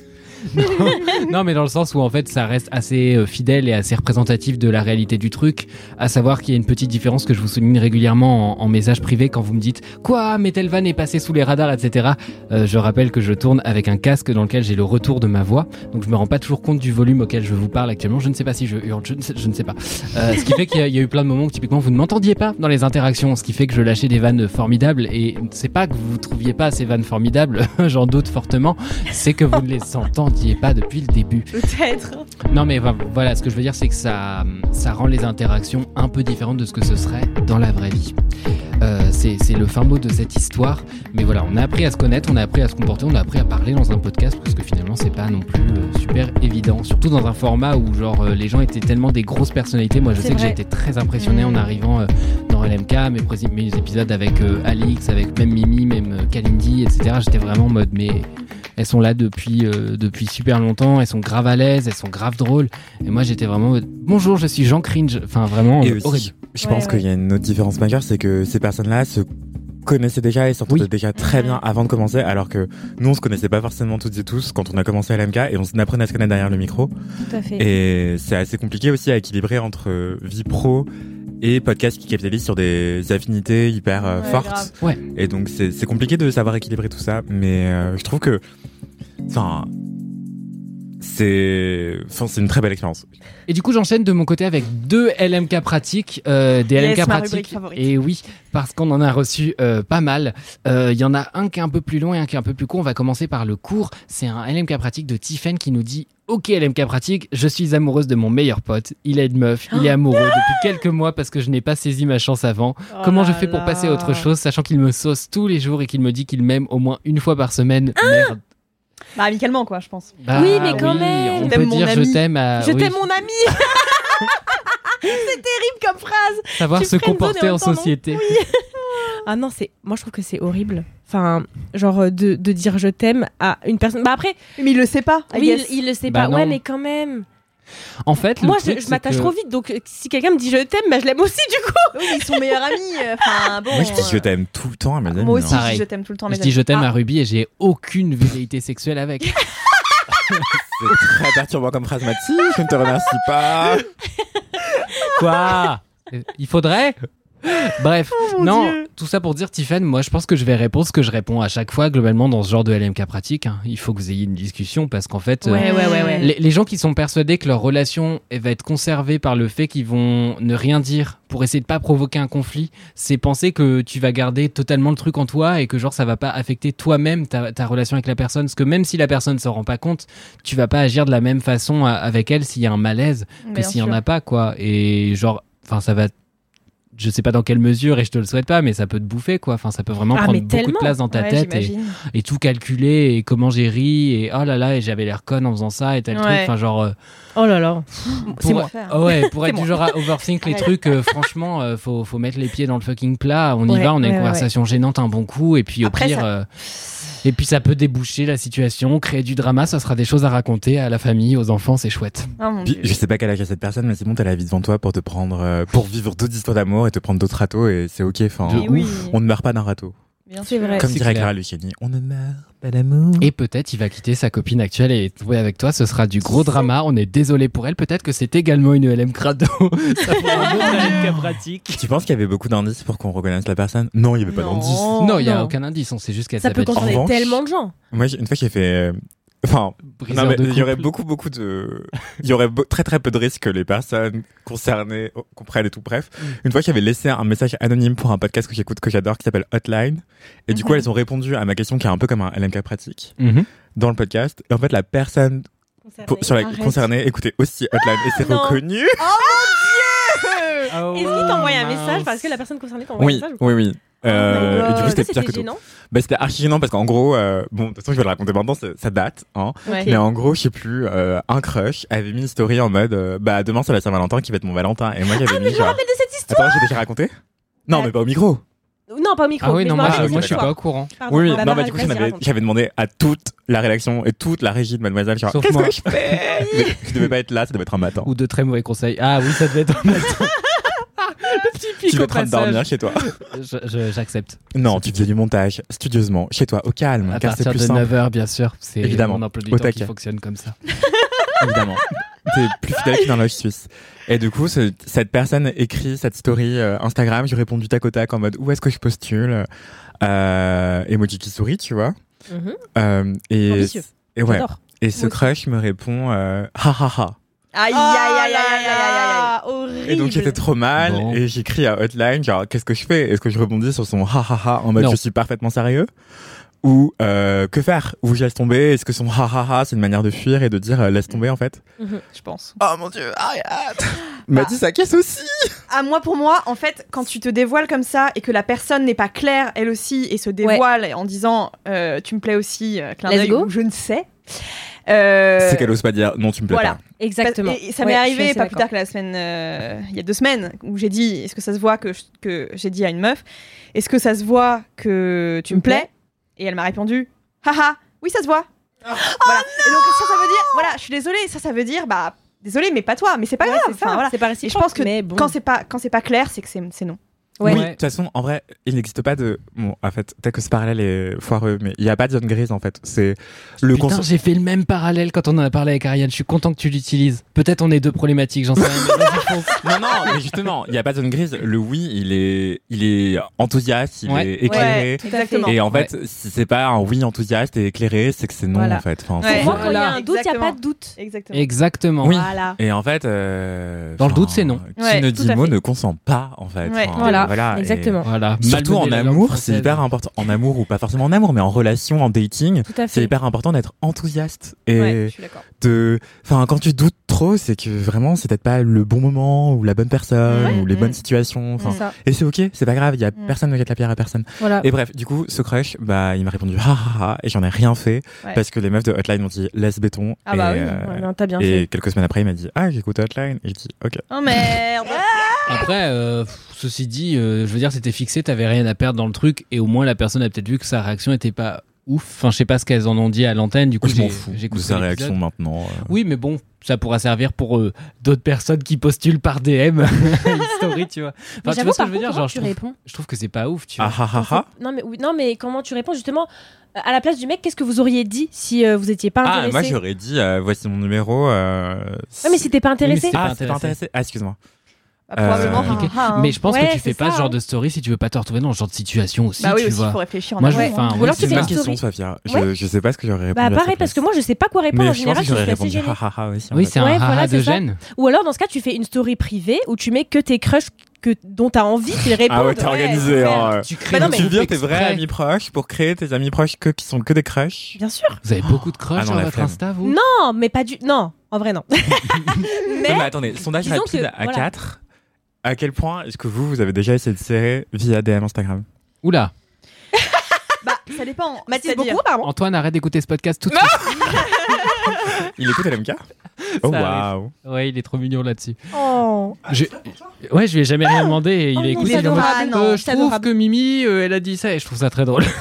non, mais dans le sens où en fait ça reste assez euh, fidèle et assez représentatif de la réalité du truc. À savoir qu'il y a une petite différence que je vous souligne régulièrement en, message privé quand vous me dites quoi, mais tel van est passé sous les radars, etc. Euh, je rappelle que je tourne avec un casque dans lequel j'ai le retour de ma voix, donc je me rends pas toujours compte du volume auquel je vous parle actuellement. Je ne sais pas si je hurle, je ne sais, pas. Euh, ce qui fait qu'il y, y a eu plein de moments où typiquement vous ne m'entendiez pas dans les interactions, ce qui fait que je lâchais des vannes formidables et c'est pas que vous trouviez pas ces vannes formidables, j'en doute fortement, c'est que vous ne les entendiez pas depuis le début. Peut-être. Non mais voilà, ce que je veux dire c'est que ça, ça rend les interactions un peu différentes de ce que ce serait dans la vraie vie. Euh, c'est le fin mot de cette histoire, mais voilà, on a appris à se connaître, on a appris à se comporter, on a appris à parler dans un podcast parce que finalement c'est pas non plus euh, super évident, surtout dans un format où genre euh, les gens étaient tellement des grosses personnalités. Moi je sais que j'ai été très impressionné en Mm. arrivant dans LMK, mes, mes épisodes avec Alix, avec même Mimi, même Kalindi, etc. J'étais vraiment en mode mais elles sont là depuis euh, depuis super longtemps, elles sont grave à l'aise, elles sont grave drôles. Et moi j'étais vraiment bonjour, je suis Jean Cringe. Enfin vraiment Et euh, aussi, horrible. je Ouais, pense qu'il y a une autre différence majeure, c'est que ces personnes-là se connaissaient déjà et s'entendaient Oui. déjà très bien avant de commencer, alors que nous, on se connaissait pas forcément toutes et tous quand on a commencé à l'MK et on apprenait à se connaître derrière le micro. Tout à fait. Et c'est assez compliqué aussi à équilibrer entre euh, vie pro et podcast qui capitalise sur des affinités hyper euh, Ouais, fortes. grave. Ouais. Et donc c'est c'est compliqué de savoir équilibrer tout ça, mais euh, je trouve que, enfin, c'est, enfin, c'est une très belle expérience. Et du coup, j'enchaîne de mon côté avec deux LMK pratiques, euh, des Yes, LMK pratiques. Et oui, parce qu'on en a reçu euh, pas mal. Euh, Il y en a un qui est un peu plus long et un qui est un peu plus court. On va commencer par le court. C'est un LMK pratique de Tiffen qui nous dit Ok, LMK pratique, je suis amoureuse de mon meilleur pote. Il a une meuf, il est amoureux depuis quelques mois parce que je n'ai pas saisi ma chance avant. Oh Comment je fais pour là. passer à autre chose, sachant qu'il me sauce tous les jours et qu'il me dit qu'il m'aime au moins une fois par semaine? Merde. Bah, amicalement, quoi, je pense. Bah Oui, mais quand même. On Je peut mon dire je t'aime à. Je oui, t'aime, mon ami C'est terrible comme phrase Savoir tu se comporter en société. Ah non, c'est. Moi, je trouve que c'est horrible. Enfin, genre euh, de, de dire je t'aime à une personne. Bah après, Mais il le sait pas, I oui, guess. il, il le sait Bah pas. non. Ouais, mais quand même. En fait, le Moi, truc, je, je m'attache que- trop vite. Donc, euh, si quelqu'un me dit je t'aime, bah je l'aime aussi du coup. Oui, ils sont meilleurs amis. euh, Enfin, bon. Moi, je dis euh, je t'aime tout le temps à mes amis. Moi aussi. Pareil. je t'aime tout le temps. Je mes dis je t'aime Ah. à Ruby et j'ai aucune velléité sexuelle avec. C'est très perturbant comme phrase, Mathis. Je ne te remercie pas. Quoi? Il faudrait? Bref, mon non, Dieu. tout ça pour dire, Tiffen, moi je pense que je vais répondre ce que je réponds à chaque fois globalement dans ce genre de LMK pratique. hein. Il faut que vous ayez une discussion parce qu'en fait, euh, Ouais, ouais, ouais, ouais. les, les gens qui sont persuadés que leur relation elle va être conservée par le fait qu'ils vont ne rien dire pour essayer de pas provoquer un conflit, c'est penser que tu vas garder totalement le truc en toi et que genre ça va pas affecter toi-même ta, ta relation avec la personne. Parce que même si la personne s'en rend pas compte, tu vas pas agir de la même façon a- avec elle s'il y a un malaise que s'il y en a pas quoi. Et genre, enfin ça va je sais pas dans quelle mesure et je te le souhaite pas, mais ça peut te bouffer quoi. Enfin, ça peut vraiment Ah, prendre beaucoup de place dans ta Ouais, tête et, tout calculer et comment j'ai ri et oh là là et j'avais l'air conne en faisant ça et tel truc. Enfin genre euh, Oh là là. C'est pour, moi. Ah ouais, pour être du moi. genre à overthink les trucs, euh, franchement, euh, faut, faut mettre les pieds dans le fucking plat. On y va, on a ouais, une ouais, conversation gênante un bon coup, et puis au Après, pire, ça- euh, et puis ça peut déboucher la situation, créer du drama, ça sera des choses à raconter à la famille, aux enfants, c'est chouette. Oh Puis, je sais pas quel âge a cette personne, mais c'est bon, t'as la vie devant toi pour te prendre, euh, pour vivre d'autres histoires d'amour et te prendre d'autres râteaux et c'est ok. Enfin, oui, on ne meurt pas d'un râteau. C'est vrai. Comme dirait. Clara Luciani, on ne meurt pas d'amour. Et peut-être il va quitter sa copine actuelle et trouver avec toi, ce sera du gros drama. On est désolé pour elle. Peut-être que c'est également une LM crado. ça un autre LM pratique. Tu penses qu'il y avait beaucoup d'indices pour qu'on reconnaisse la personne? Non, il y avait pas d'indices. non, il y a aucun indice. On sait juste qu'elle Ça peut s'appelle concerner tellement de gens. Moi, une fois, j'ai fait. Enfin, non, mais il y aurait beaucoup, beaucoup de. Il y aurait très, très peu de risques que les personnes concernées oh, comprennent et tout. Bref, Mm. une fois, j'avais laissé un message anonyme pour un podcast que j'écoute, que j'adore, qui s'appelle Hotline. Et du coup, Mhm. elles ont répondu à ma question qui est un peu comme un LMK pratique Mhm. dans le podcast. Et en fait, la personne pour- sur la Arrête. concernée écoutait aussi Hotline et c'est Non. reconnu. Oh Est-ce qu'il t'a envoyé un mince. message parce que la personne concernée t'a envoyé Oui, un message ou oui, oui. Euh, Oh my et du coup, c'était pire que tout. Bah, c'était archi gênant parce qu'en gros, euh, bon, de toute façon, je vais le raconter maintenant, ça date, hein. Ouais. Mais en gros, je sais plus, euh, un crush avait mis une story en mode, euh, bah, demain c'est la Saint-Valentin qui va être mon Valentin. Et moi, j'avais Ah, mais mis je me rappelle de cette histoire. Attends, j'ai déjà raconté Non, Ouais. mais pas au micro. Non, pas au micro. Ah oui, mais non, moi, je, moi, suis pas au courant. Pardon. oui, Bah, non, bah, bah, du coup, j'avais demandé à toute la rédaction et toute la régie de Mademoiselle, genre, Sauf moi. que je fais? Mais Je devais pas être là, ça devait être un matin. Ou de très mauvais conseils. Ah oui, ça devait être un matin. Tu au es en train de dormir chez toi. J'accepte. Non, tu faisais du montage studieusement, chez toi, au calme, À car c'est partir plus de simple. 9h, bien sûr. C'est Évidemment. mon emploi du Au temps qui taquet. fonctionne comme ça. évidemment. T'es plus fidèle qu'une horloge suisse. Et du coup, ce- cette personne écrit cette story euh, Instagram. Je réponds du tac au tac en mode où est-ce que je postule euh, Emoji qui sourit, tu vois. Mhm. Euh, et, Ambitieux. et ouais. Et ce crush me répond euh, ha ha ha. Aïe, Oh aïe, aïe, aïe, aïe, aïe, aïe, Horrible. Et donc j'étais trop mal Bon. et j'écris à Hotline genre qu'est-ce que je fais? Est-ce que je rebondis sur son ha ha ha en mode Non. je suis parfaitement sérieux? Ou euh, que faire? Ou je laisse tomber? Est-ce que son ha ha ha c'est une manière de fuir et de dire euh, laisse tomber en fait? Mhm. Je pense. Oh mon dieu, arrête Mathis sa caisse aussi Ah, moi, pour moi, en fait, quand tu te dévoiles comme ça et que la personne n'est pas claire, elle aussi, et se dévoile en disant euh, tu me plais aussi, euh, clin d'œil, ou je ne sais. Euh, C'est qu'elle ose pas dire non tu me plais voilà. pas. Exactement. Et ça m'est arrivé pas plus tard que la semaine, euh, il y a deux semaines, où j'ai dit, est-ce que ça se voit que, je- que j'ai dit à une meuf, est-ce que ça se voit que tu me plais Et elle m'a répondu, haha, oui ça se voit. Ah. voilà. et donc ça, ça veut dire, voilà, je suis désolée, ça, ça veut dire, bah, désolée, mais pas toi, mais c'est pas Ouais, grave. Enfin, voilà. C'est pas Et je pense que bon. quand c'est pas, quand c'est pas clair, c'est que c'est c'est non. Ouais. Oui, Ouais. de toute façon, en vrai, il n'existe pas de. Bon, en fait, peut-être que ce parallèle est foireux, mais il n'y a pas de zone grise en fait. C'est le Putain, consent. j'ai fait le même parallèle quand on en a parlé avec Ariane. Je suis content que tu l'utilises. Peut-être on est deux problématiques, j'en sais rien. Non, non, mais justement, il n'y a pas de zone grise. Le oui, il est, il est enthousiaste, il Ouais. est éclairé. Exactement. Et en fait, si c'est pas un oui enthousiaste et éclairé, c'est que c'est non Voilà. en fait. Enfin, Ouais. Moi, quand il y a Voilà. un doute, il n'y a pas de doute. Exactement. Exactement. Oui. Voilà. Et en fait, euh, Dans le doute, c'est non. Qui Ouais, ne dit mot ne consent pas en fait. Ouais. Voilà, et- exactement. Voilà. Surtout en amour, c'est hyper important. En amour ou pas forcément en amour, mais en relation, en dating, Tout à c'est hyper important d'être enthousiaste et Ouais, je suis d'accord. de. Enfin, quand tu doutes trop, c'est que vraiment, c'est peut-être pas le bon moment ou la bonne personne Ouais. ou les bonnes situations. Enfin, C'est ça. et c'est ok, c'est pas grave. Il y a Mm. personne ne jette la pierre à personne. Voilà. Et bref, du coup, ce crush, bah, il m'a répondu ha et j'en ai rien fait Ouais. parce que les meufs de Hotline m'ont dit laisse béton. Ah bah et, oui. euh, Ouais, non, t'as bien et fait. quelques semaines après, il m'a dit ah j'écoute Hotline et je dis ok. Oh merde. Après, euh, ceci dit, euh, je veux dire, c'était fixé, t'avais rien à perdre dans le truc, et au moins la personne a peut-être vu que sa réaction était pas ouf. Enfin, je sais pas ce qu'elles en ont dit à l'antenne, du coup, je m'en j'ai fous de sa réaction maintenant. euh. Oui, mais bon, ça pourra servir pour euh, d'autres personnes qui postulent par DM une story, tu vois. Enfin, Mais tu j'avoue, vois ce que par je veux contre, dire comment Genre, je tu trouve, réponds je trouve que c'est pas ouf, tu Ah vois. ah ah ah. Non mais oui, non mais comment tu réponds justement euh, à la place du mec Qu'est-ce que vous auriez dit si euh, vous étiez pas Ah, intéressé moi j'aurais dit euh, voici mon numéro. Euh, Ouais, mais si t'es pas intéressé. c'était pas ah, c'est pas intéressé. intéressé. Ah, excuse-moi. Bah, probablement. Euh, ah, ah, Mais je pense Ouais, que tu fais pas ça, ce genre hein. de story si tu veux pas te retrouver dans ce genre de situation aussi, Bah oui, tu aussi, vois. il faut réfléchir en Moi, je- amont. enfin, Ou alors c'est tu fais une question, story. Sofia. Je, Ouais. je sais pas ce que j'aurais répondu. Bah à sa pareil, parce que moi je sais pas quoi répondre Mais en je général. je suis assez répondu Oui, c'est un Ouais, haha de gêne. Ou alors dans ce cas, tu fais une story privée où tu mets que tes crushs que, dont t'as envie qu'ils répondent. Ah ouais, t'es organisé. hein. Tu crées Bah non, mais- Tu vires tes vrais amis proches pour créer tes amis proches que, qui sont que des crushs. Bien sûr. Vous avez beaucoup de crushs Ah non, sur la votre. Insta, vous? Non, mais pas du. Non, en vrai non. Non, mais mais attendez, sondage rapide que, à voilà. 4. À quel point est-ce que vous, vous avez déjà essayé de serrer via DM Instagram Oula, Bah, ça dépend. Mathis C'est-à-dire- beaucoup apparemment. Antoine, arrête d'écouter ce podcast tout de suite. Il écoute LMK Oh Ça waouh Ouais, il est trop mignon là-dessus. Oh. Je... Ouais, je lui ai jamais rien demandé et il Oh non, écoute. c'est il est en mode, adorable. euh, je c'est trouve adorable. que Mimi, euh, elle a dit ça et je trouve ça très drôle.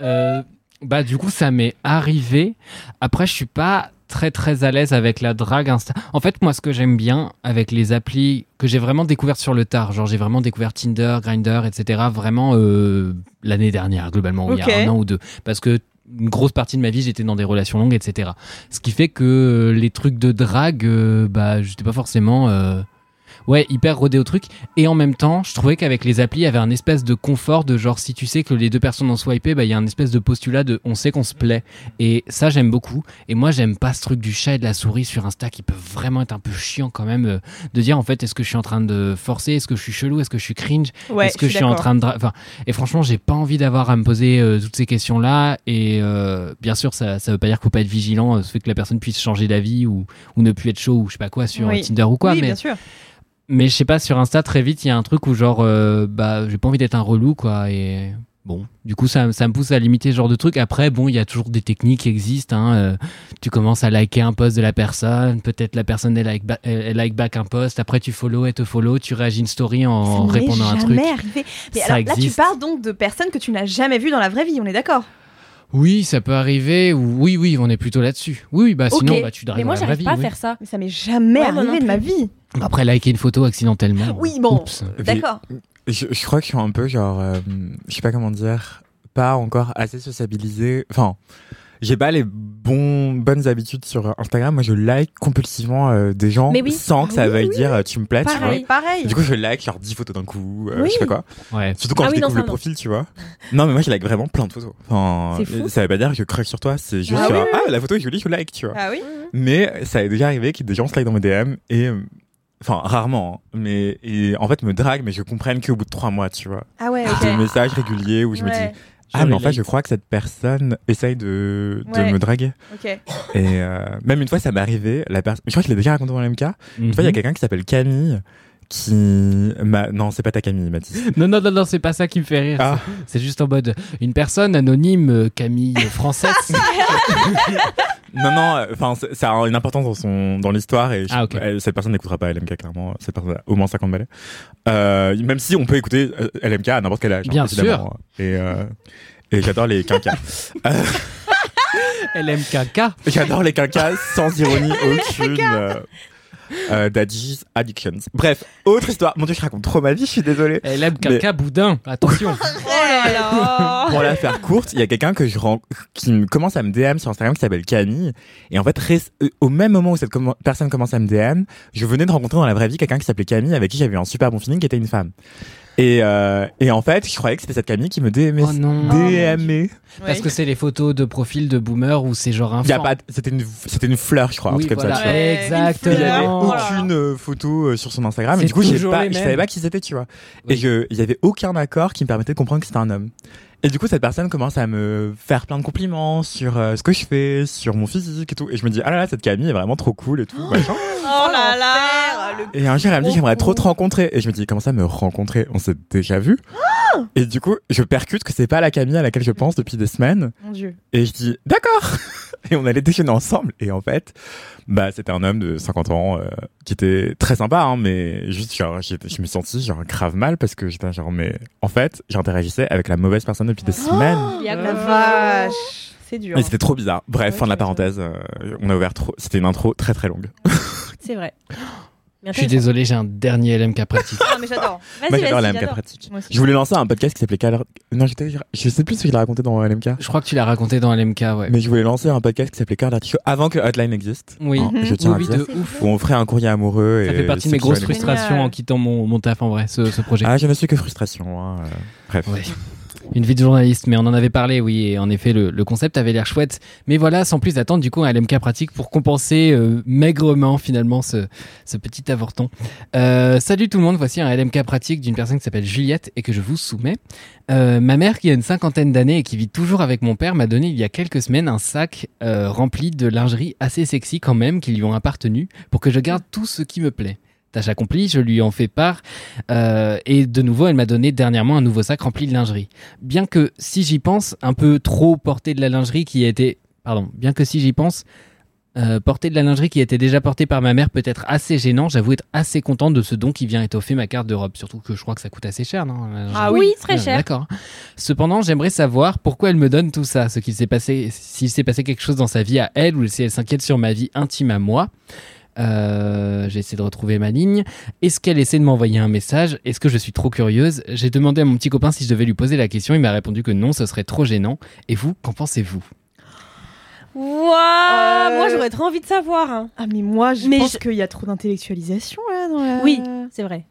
Euh, bah du coup, ça m'est arrivé. Après, je suis pas très très à l'aise avec la drague Insta. En fait, moi, ce que j'aime bien avec les applis que j'ai vraiment découvertes sur le tard, genre j'ai vraiment découvert Tinder, Grinder, etc. Vraiment euh, l'année dernière, globalement, il y a un an ou deux, parce que une grosse partie de ma vie, j'étais dans des relations longues, etc. Ce qui fait que les trucs de drague, euh, bah, j'étais pas forcément. euh, Ouais, hyper rodé au truc. Et en même temps, je trouvais qu'avec les applis, il y avait un espèce de confort de genre, si tu sais que les deux personnes ont swipé, bah, il y a un espèce de postulat de on sait qu'on se plaît. Et ça, j'aime beaucoup. Et moi, j'aime pas ce truc du chat et de la souris sur Insta qui peut vraiment être un peu chiant quand même. euh, de dire, en fait, est-ce que je suis en train de forcer? Est-ce que je suis chelou? Est-ce que je suis cringe? Ouais, Est-ce que je suis en train de. Enfin, et franchement, j'ai pas envie d'avoir à me poser euh, toutes ces questions-là. Et euh, bien sûr, ça, ça veut pas dire qu'il faut pas être vigilant, ce fait que la personne puisse changer d'avis ou, ou ne plus être chaud ou je sais pas quoi sur Oui. Tinder ou quoi. oui, mais bien sûr. Mais je sais pas, sur Insta, très vite, il y a un truc où genre, euh, bah, j'ai pas envie d'être un relou, quoi. Et bon, du coup, ça, ça me pousse à limiter ce genre de truc. Après, bon, il y a toujours des techniques qui existent. Hein. euh, tu commences à liker un post de la personne, peut-être la personne elle like, ba- elle like back un post. Après, tu follow, elle te follow, tu réagis une story en Ça répondant à un truc. arrivé. Mais Ça alors là, tu parles donc de personnes que tu n'as jamais vues dans la vraie vie, on est d'accord? Oui, ça peut arriver. ou- Oui, oui, on est plutôt là-dessus. Oui, oui, bah sinon, bah, tu dragues Mais moi j'arrive vie. pas à oui. faire ça. Mais ça m'est jamais Ouais, moi non arrivé de ma vie. Après, liker une photo accidentellement. Oui, bon, Oups. d'accord. je, je crois que je suis un peu genre, euh, je sais pas comment dire, pas encore assez sociabilisé. Enfin, j'ai pas les bons bonnes habitudes sur Instagram. Moi, je like compulsivement euh, des gens oui. sans que ça Oui, veuille oui. dire tu me plais, tu vois. Pareil. Pareil. Du coup, je like genre 10 photos d'un coup, euh, Oui. je sais pas quoi. Ouais. Surtout quand Ah je non, découvre le non. profil, tu vois. Non, mais moi, je like vraiment plein de photos. Enfin, C'est fou. ça veut pas dire que je crush sur toi, c'est juste Ah genre, ah, la photo est jolie, je like, tu vois. Ah oui Mais ça est déjà arrivé que des gens se like dans mes DM et, enfin, rarement, hein, mais, et en fait, me drague, mais je comprenne qu'au bout de trois mois, tu vois. Ah ouais, Des ok. messages réguliers où je me dis, ah, mais en fait, je crois que cette personne essaye de, de Ouais. me draguer. Et euh, même une fois, ça m'est arrivé, la personne, je crois que je l'ai déjà raconté dans le MK. Une fois, il y a Mhm. quelqu'un qui s'appelle Camille qui m'a, non, c'est pas ta Camille, Mathis. Non, non, non, non, c'est pas ça qui me fait rire. Ah. C'est juste en mode une personne anonyme, euh, Camille française. Non, non, euh, enfin, ça a une importance dans son, dans l'histoire et je- Ah, ok. elle- cette personne n'écoutera pas LMK clairement. Cette personne a au moins 50 balais. Euh, même si on peut écouter LMK à n'importe quel âge. hein, Bien évidemment. Et, euh, et j'adore les quinquas. Euh, LMKK. j'adore les quinquas sans ironie aucune. euh, Daddy's Addictions. Bref, autre histoire. Mon dieu, je raconte trop ma vie, je suis désolé. LMKK Boudin. Attention. Oh là là Pour la faire courte, il y a quelqu'un que je rends, qui me commence à me DM sur Instagram qui s'appelle Camille. Et en fait, ré- euh, au même moment où cette personne commence à me DM, je venais de rencontrer dans la vraie vie quelqu'un qui s'appelait Camille avec qui j'avais eu un super bon feeling qui était une femme. Et, euh, et en fait, je croyais que c'était cette Camille qui me DMait. Oh non. DMait. Parce que c'est les photos de profil de boomer où c'est genre un Il y a pas, c'était une, c'était une fleur, je crois, un Oui, truc comme voilà. ça. tu vois. Ouais, Il y avait Exactement. Oh aucune euh, photo euh, sur son Instagram et C'est du coup j'ai toujours pas, les je mêmes. savais pas qui c'était tu vois Oui. et je il y avait aucun accord qui me permettait de comprendre que c'était un homme et du coup cette personne commence à me faire plein de compliments sur euh, ce que je fais sur mon physique et tout et je me dis ah là là cette Camille est vraiment trop cool et tout machin. Oh là là le- et un jour elle me dit j'aimerais trop te rencontrer. Et je me dis comment ça me rencontrer? On s'est déjà vu. Et du coup je percute que c'est pas la Camille à laquelle je pense depuis des semaines. Mon dieu. et je dis d'accord. Et on allait déjeuner ensemble. Et en fait bah c'était un homme de 50 ans euh, qui était très sympa hein, mais juste genre je me sentis genre grave mal parce que j'étais genre mais en fait j'interagissais avec la mauvaise personne depuis des semaines. Il y a La quoi vache. C'est dur. et c'était trop bizarre. Bref Ouais, fin de la parenthèse euh, on a ouvert trop c'était une intro très très longue. C'est vrai. Je suis désolé, j'ai un dernier LMK pratique. Ah, mais j'adore. Vas-y, Moi, j'adore vas-y, la MK j'adore. pratique. Je voulais lancer un podcast qui s'appelait Calor... Non, j'étais- je sais plus ce qu'il a raconté dans LMK. Je crois que tu l'as raconté dans LMK, ouais. Mais je voulais lancer un podcast qui s'appelait d'artichaut avant que Hotline existe. Oui. Hein, Je Oui, tiens à oui, dire. de ouf. Où on ferait un courrier amoureux. Ça et fait partie de mes grosses frustrations en quittant mon, mon taf en vrai, ce, ce projet. Ah, je ne suis que frustration. hein, euh, Bref. Ouais. Une vie de journaliste, mais on en avait parlé, oui, et en effet, le, concept avait l'air chouette. Mais voilà, sans plus attendre, du coup, un LMK pratique pour compenser euh, maigrement, finalement, ce, petit avorton. Euh, salut tout le monde, voici un LMK pratique d'une personne qui s'appelle Juliette et que je vous soumets. Euh, ma mère, qui a une cinquantaine d'années et qui vit toujours avec mon père, m'a donné il y a quelques semaines un sac rempli de lingerie assez sexy quand même, qui lui ont appartenu, pour que je garde tout ce qui me plaît. Tâche accomplie, je lui en fais part. Euh, et de nouveau, elle m'a donné dernièrement un nouveau sac rempli de lingerie. Bien que, si j'y pense, un peu trop porter de la lingerie qui était... Pardon, bien que si j'y pense, euh, porter de la lingerie qui était déjà portée par ma mère peut être assez gênant, j'avoue être assez content de ce don qui vient étoffer ma carte de robe. Surtout que je crois que ça coûte assez cher, non Ah oui, très Ouais, cher. D'accord. Cependant, j'aimerais savoir pourquoi elle me donne tout ça, ce qu'il s'est passé, s'il s'est passé quelque chose dans sa vie à elle ou si elle s'inquiète sur ma vie intime à moi. Euh, j'ai essayé de retrouver ma ligne. Est-ce qu'elle essaie de m'envoyer un message? Est-ce que je suis trop curieuse? J'ai demandé à mon petit copain si je devais lui poser la question. Il m'a répondu que non, ce serait trop gênant. Et vous, qu'en pensez-vous? Waouh Euh, Moi, j'aurais trop envie de savoir. hein. Ah, mais moi, je Mais pense je- qu'il y a trop d'intellectualisation là dans la. Oui, c'est vrai.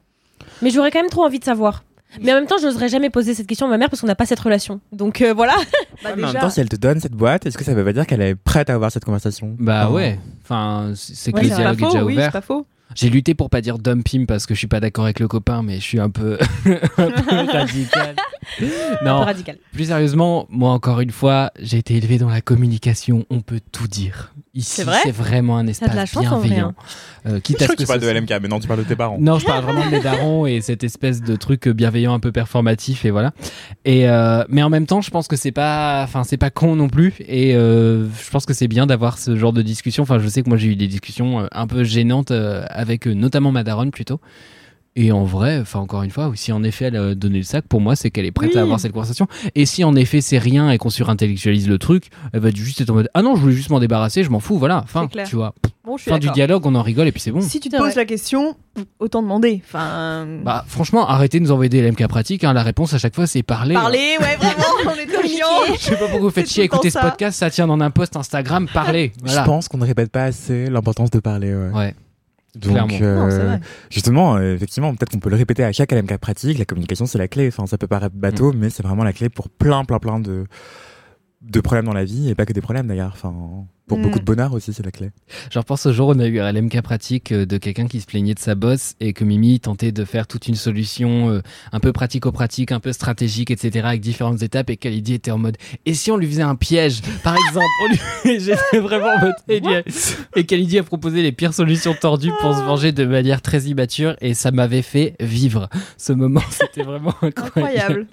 Mais j'aurais quand même trop envie de savoir. Mais en même temps, je n'oserais jamais poser cette question à ma mère parce qu'on n'a pas cette relation. Donc euh, voilà. Bah, Ouais, mais en même temps, si elle te donne cette boîte, est-ce que ça veut pas dire qu'elle est prête à avoir cette conversation? Bah Oh. ouais. Enfin, c'est que Ouais, le dialogue est faux, déjà oui, c'est ouvert. pas faux. J'ai lutté pour pas dire dumping parce que je suis pas d'accord avec le copain, mais je suis un peu, un peu radical. Un Non, peu radical. plus sérieusement, moi encore une fois, j'ai été élevé dans la communication. On peut tout dire. Ici, C'est vrai c'est vraiment un espace de la chance, en vrai, bienveillant. hein. Euh, quitte Je à ce que que tu parles ce de LMK, mais non, tu parles de tes parents. Non, je parle vraiment de mes darons et cette espèce de truc bienveillant un peu performatif et voilà. Et euh, mais en même temps, je pense que c'est pas, enfin c'est pas con non plus et euh, je pense que c'est bien d'avoir ce genre de discussion. Enfin, je sais que moi j'ai eu des discussions euh, un peu gênantes avec notamment ma daronne plutôt. Et en vrai, enfin encore une fois, si en effet elle a donné le sac, pour moi c'est qu'elle est prête Oui. à avoir cette conversation. Et si en effet c'est rien et qu'on surintellectualise le truc, elle va juste être en mode ah non je voulais juste m'en débarrasser, je m'en fous, voilà. Fin, tu vois. Bon, Fin du dialogue, on en rigole et puis c'est bon. Si tu te poses la question, autant demander. Enfin. Bah franchement, arrêtez de nous envoyer des LMK pratiques. hein. La réponse à chaque fois, c'est parler. hein. Parler, ouais, vraiment, on est trop chiant. Je sais pas pourquoi vous faites chier à écouter ce podcast. Ça tient dans un post Instagram. Voilà. Je pense qu'on ne répète pas assez l'importance de parler. Ouais. Ouais. Donc, Clairement. euh, Non, justement, euh, effectivement, peut-être qu'on peut le répéter à chaque LMK pratique. La communication, c'est la clé. Enfin, ça peut paraître bateau, mais c'est vraiment la clé pour plein, plein, plein de de problèmes dans la vie et pas que des problèmes d'ailleurs. Enfin, pour beaucoup de bonheur aussi, c'est la clé. Je repense au jour où on a eu un LMK pratique euh, de quelqu'un qui se plaignait de sa bosse et que Mimi tentait de faire toute une solution euh, un peu pratico-pratique, un peu stratégique, etc. avec différentes étapes et qu'Alidie était en mode et si on lui faisait un piège, par exemple on lui... J'étais vraiment en mode et, a- et qu'Alidie a proposé les pires solutions tordues pour se venger de manière très immature et ça m'avait fait vivre ce moment. C'était vraiment incroyable. Incroyable.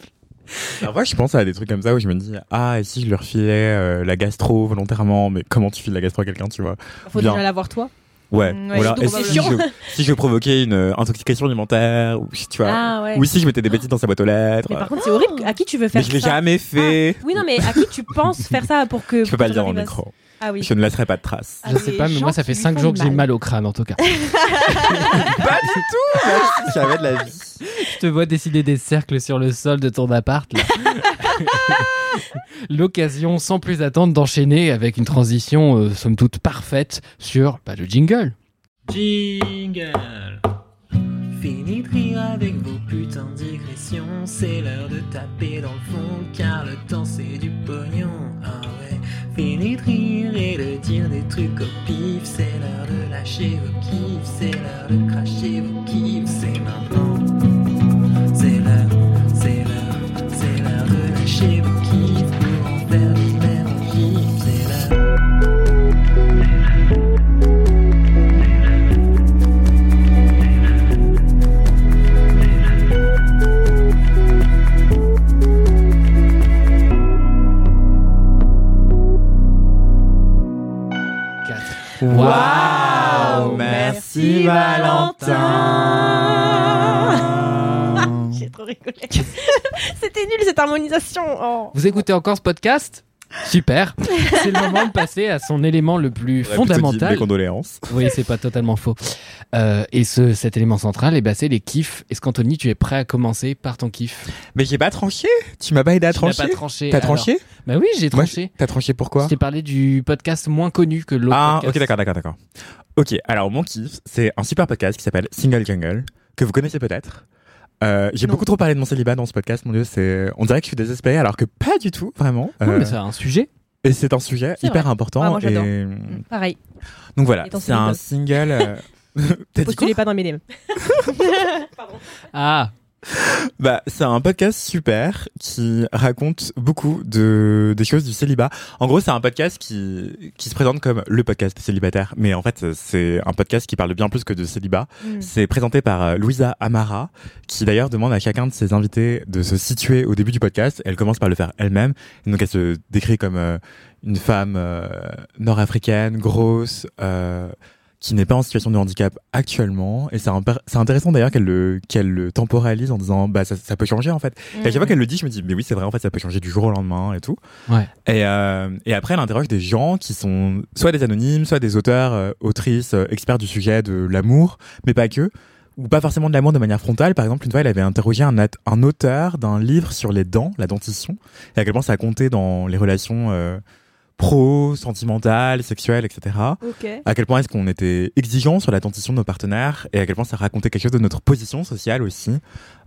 Parfois, je pense à des trucs comme ça où je me dis ah et si je leur filais euh, la gastro volontairement, mais comment tu files la gastro à quelqu'un, tu vois? Faut Bien. déjà l'avoir toi. Ouais. Mm, ouais, voilà. Et va si je, si je provoquais une euh, intoxication alimentaire ou tu vois. Ah ouais. Ou si je mettais des bêtises dans sa boîte aux lettres. Mais par contre, c'est horrible. À qui tu veux Mais faire je l'ai ça? jamais fait. Oui, non, mais à qui tu penses faire ça pour que. Je peux pas le dire à- micro. Ah oui. Je ne laisserai pas de traces. Ah, Je sais des pas, mais moi ça fait lui 5 font jours du que j'ai mal. au crâne en tout cas. Jamais de la vie. Je te vois dessiner des cercles sur le sol de ton appart. là. L'occasion, sans plus attendre, d'enchaîner avec une transition euh, somme toute parfaite sur bah, le jingle. Jingle Fini de rire avec vos putains de digressions C'est l'heure de taper dans le fond Car le temps c'est du pognon Ah ouais Fini de et de dire des trucs au pif. C'est l'heure de lâcher vos kiffs C'est l'heure de cracher vos kiffs C'est maintenant. C'est l'heure, c'est l'heure C'est l'heure de lâcher vos kiffs Pour en faire Waouh Merci, Valentin. J'ai trop rigolé. C'était nul cette harmonisation. Oh. Vous écoutez encore ce podcast? Super. C'est le moment de passer à son élément le plus dit fondamental. Mes condoléances. Oui, c'est pas totalement faux. Euh, et ce, cet élément central, eh ben, c'est les kiffs. Est-ce qu'Anthony, tu es prêt à commencer par ton kiff? Mais j'ai pas tranché. Tu m'as pas aidé à Tu trancher. pas tranché. T'as tranché? Bah oui, j'ai tranché. T'as tranché pourquoi Je t'ai parlé du podcast moins connu que l'autre. Ah, podcast. ok, d'accord, d'accord, d'accord. Ok, alors mon kiff, c'est un super podcast qui s'appelle Single Jungle, que vous connaissez peut-être. Euh, j'ai beaucoup trop parlé de mon célibat dans ce podcast, mon dieu, c'est, on dirait que je suis désespéré, alors que pas du tout, vraiment. Non, Euh, mais c'est un sujet. et c'est un sujet hyper vrai. important. Ah, moi, et... Pareil. Donc voilà, c'est un single. euh, Postulez pas dans mes DM. Ah, Bah, c'est un podcast super qui raconte beaucoup de des choses du célibat. En gros, c'est un podcast qui qui se présente comme le podcast célibataire, mais en fait, c'est un podcast qui parle bien plus que de célibat. Mm. C'est présenté par euh, Louisa Amara, qui d'ailleurs demande à chacun de ses invités de se situer au début du podcast. Elle commence par le faire elle-même, donc elle se décrit comme euh, une femme euh, nord-africaine, grosse. Euh, qui n'est pas en situation de handicap actuellement et c'est intéressant d'ailleurs qu'elle le qu'elle le temporalise en disant bah ça, ça peut changer en fait et à chaque fois qu'elle le dit je me dis mais oui c'est vrai en fait ça peut changer du jour au lendemain et tout Ouais. et euh, et après elle interroge des gens qui sont soit des anonymes soit des auteurs euh, autrices euh, experts du sujet de l'amour mais pas que ou pas forcément de l'amour de manière frontale. Par exemple, une fois, elle avait interrogé un, un auteur d'un livre sur les dents, la dentition, et à quel point ça a compté dans les relations euh, pro, sentimentales, sexuelles, etc à quel point est-ce qu'on était exigeant sur la dentition de nos partenaires et à quel point ça racontait quelque chose de notre position sociale aussi.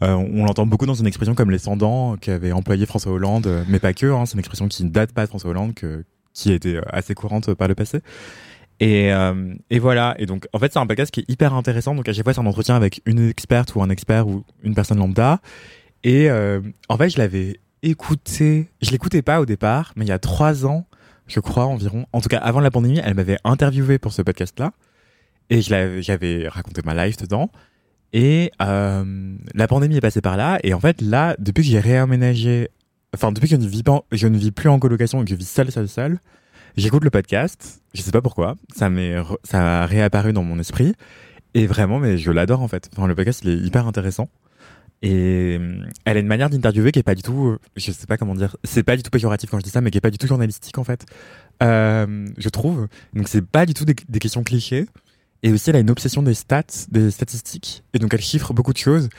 Euh, on l'entend beaucoup dans une expression comme les sans-dents qu'avait employé François Hollande, euh, mais pas que. Hein, c'est une expression qui ne date pas de François Hollande, que, qui était euh, assez courante par le passé. Et, euh, et voilà. Et donc, en fait, c'est un podcast qui est hyper intéressant. Donc, à chaque fois, c'est un entretien avec une experte ou un expert ou une personne lambda. Et euh, en fait, je l'avais écouté. Je l'écoutais pas au départ, mais il y a trois ans, je crois environ. En tout cas, avant la pandémie, elle m'avait interviewé pour ce podcast-là. Et j'avais raconté ma life dedans. Et euh, la pandémie est passée par là. Et en fait, là, depuis que j'ai réaménagé, enfin, depuis que je ne vis, pas, je ne vis plus en colocation et que je vis seul, seul, seul, j'écoute le podcast. Je sais pas pourquoi. Ça m'est, a réapparu dans mon esprit. Et vraiment, mais je l'adore en fait. Le podcast, il est hyper intéressant. Et elle a une manière d'interviewer qui est pas du tout, je sais pas comment dire, c'est pas du tout péjoratif quand je dis ça, mais qui est pas du tout journalistique en fait. Euh, je trouve. Donc c'est pas du tout des, des questions clichés. Et aussi, elle a une obsession des stats, des statistiques. Et donc, elle chiffre beaucoup de choses.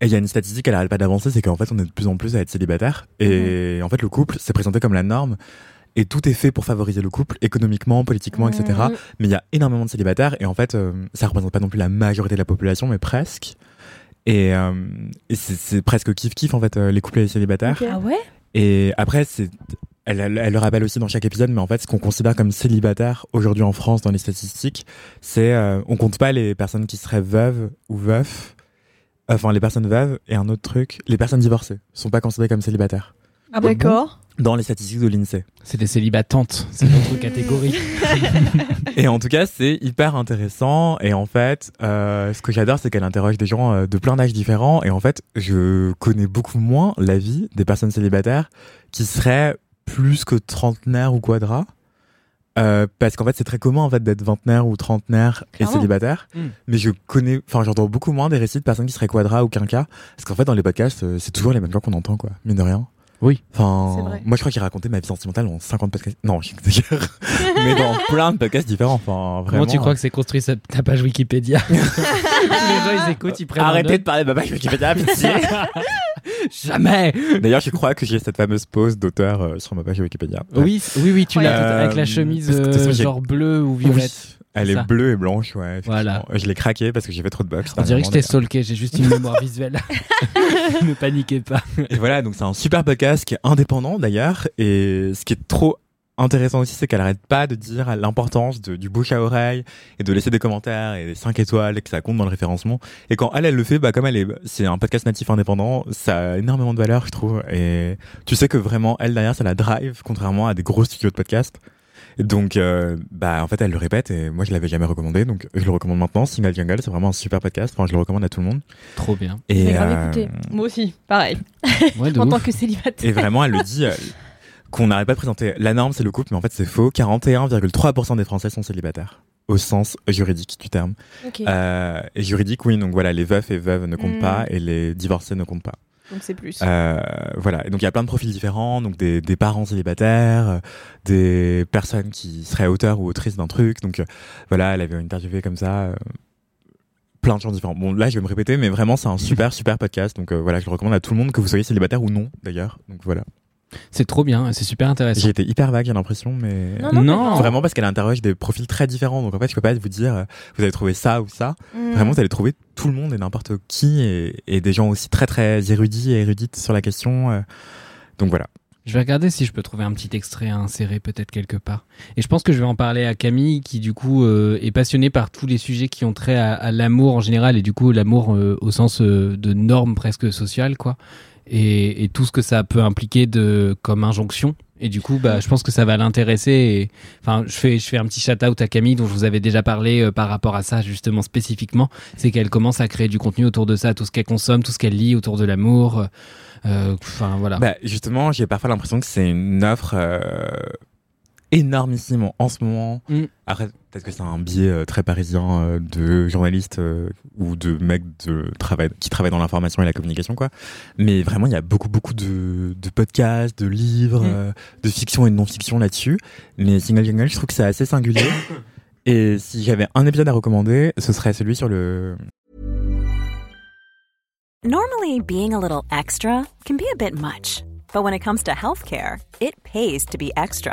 Et il y a une statistique, elle arrête pas d'avancer, c'est qu'en fait, on est de plus en plus à être célibataire. Et en fait, le couple, c'est présenté comme la norme. Et tout est fait pour favoriser le couple, économiquement, politiquement, etc. Mhm. Mais il y a énormément de célibataires. Et en fait, euh, ça représente pas non plus la majorité de la population, mais presque. Et, euh, et c'est c'est presque kiff-kiff, en fait, euh, les couples et les célibataires. Ah ouais? Et après, c'est, elle, elle, elle le rappelle aussi dans chaque épisode, mais en fait, ce qu'on considère comme célibataire aujourd'hui en France dans les statistiques, c'est, euh, on compte pas les personnes qui seraient veuves ou veufs, enfin les personnes veuves et un autre truc, les personnes divorcées sont pas considérées comme célibataires Ah bon D'accord. dans les statistiques de l'Insee. c'est des célibatantes. C'est notre catégorie. Et en tout cas, c'est hyper intéressant. Et en fait, euh, ce que j'adore, c'est qu'elle interroge des gens euh, de plein d'âges différents. Et en fait, je connais beaucoup moins la vie des personnes célibataires qui seraient plus que trentenaires ou quadras. Euh, parce qu'en fait, c'est très commun en fait d'être vingtenaire ou trentenaire et célibataire. Mm. Mais je connais, enfin, j'entends beaucoup moins des récits de personnes qui seraient quadras ou quinquas. Parce qu'en fait, dans les podcasts, c'est toujours les mêmes gens qu'on entend, quoi. Mine de rien. Oui. Enfin, moi, je crois qu'il racontait ma vie sentimentale en 50 podcasts. Non, j'exagère. mais dans plein de podcasts différents. Enfin, vraiment. Comment tu crois que c'est construit cette- ta page Wikipédia les gens, ils écoutent, ils prennent. Arrêtez de parler de ma page Wikipédia, pitié. Jamais D'ailleurs, je crois que j'ai cette fameuse pause d'auteur euh, sur ma page Wikipédia. Oui, oui, oui, tu l'as Euh, avec la chemise euh, j'ai- genre bleue ou Oui. Elle est bleue et blanche, ouais. Voilà. Je l'ai craqué parce que j'ai fait trop de bugs. On dirait que je t'ai stalké, j'ai juste une mémoire visuelle. ne paniquez pas. Et voilà, donc c'est un super podcast qui est indépendant d'ailleurs. Et ce qui est trop intéressant aussi, c'est qu'elle arrête pas de dire l'importance du bouche à oreille et de laisser des commentaires et des 5 étoiles et que ça compte dans le référencement. Et quand elle, elle le fait, bah, comme elle est, c'est un podcast natif indépendant, ça a énormément de valeur, je trouve. Et tu sais que vraiment, elle derrière, ça la drive, contrairement à des gros studios de podcast. Donc, euh, bah, en fait, elle le répète et moi, je l'avais jamais recommandé, donc je le recommande maintenant. Single Jungle, c'est vraiment un super podcast. Enfin, je le recommande à tout le monde. Trop bien. Et, grave euh. Moi aussi, pareil. Ouais, en ouf. tant que célibataire. et vraiment, elle le dit, euh, qu'on n'arrête pas de présenter. La norme, c'est le couple, mais en fait, c'est faux. 41,3% des Français sont célibataires. Au sens juridique du terme. Ok. Euh, et juridique, oui, donc voilà, les veufs et veuves ne comptent Mm. pas et les divorcés ne comptent pas. Donc c'est plus. Euh, voilà. Et donc il y a plein de profils différents, donc des, des parents célibataires, euh, des personnes qui seraient auteurs ou autrices d'un truc. Donc euh, voilà, elle avait interviewé comme ça. euh, plein de gens différents. Bon, là, je vais me répéter, mais vraiment, c'est un super, super podcast. Donc voilà, je le recommande à tout le monde, que vous soyez célibataire ou non, d'ailleurs. Donc voilà. C'est trop bien, c'est super intéressant. J'ai été hyper vague, j'ai l'impression, mais. Non, non, Non. pas Vraiment parce qu'elle interroge des profils très différents. Donc en fait, je peux pas vous dire, euh, vous avez trouvé ça ou ça. Mm. Vraiment, vous allez trouver tout le monde et n'importe qui et, et des gens aussi très, très érudits et érudites sur la question. euh. Donc voilà. Je vais regarder si je peux trouver un petit extrait à insérer peut-être quelque part. Et je pense que je vais en parler à Camille qui du coup euh, est passionnée par tous les sujets qui ont trait à, à l'amour en général et du coup l'amour euh, au sens euh, de normes presque sociales quoi. Et, tout ce que ça peut impliquer de comme injonction. Et du coup, bah, je pense que ça va l'intéresser. Enfin, je fais, je fais un petit shout-out à Camille dont je vous avais déjà parlé euh, par rapport à ça justement spécifiquement. C'est qu'elle commence à créer du contenu autour de ça, tout ce qu'elle consomme, tout ce qu'elle lit autour de l'amour. euh, euh, Enfin voilà. Bah, justement, j'ai parfois l'impression que c'est une offre énormissime en ce moment. Mm. Après, peut-être que c'est un biais euh, très parisien euh, de journalistes euh, ou de mecs de travail, qui travaillent dans l'information et la communication, quoi. Mais vraiment, il y a beaucoup, beaucoup de, de podcasts, de livres, Mm. euh, de fiction et de non-fiction là-dessus. Mais Single Jungle, je trouve que c'est assez singulier. et si j'avais un épisode à recommander, ce serait celui sur le Normally, being a little extra can be a bit much, but when it comes to healthcare, it pays to be extra.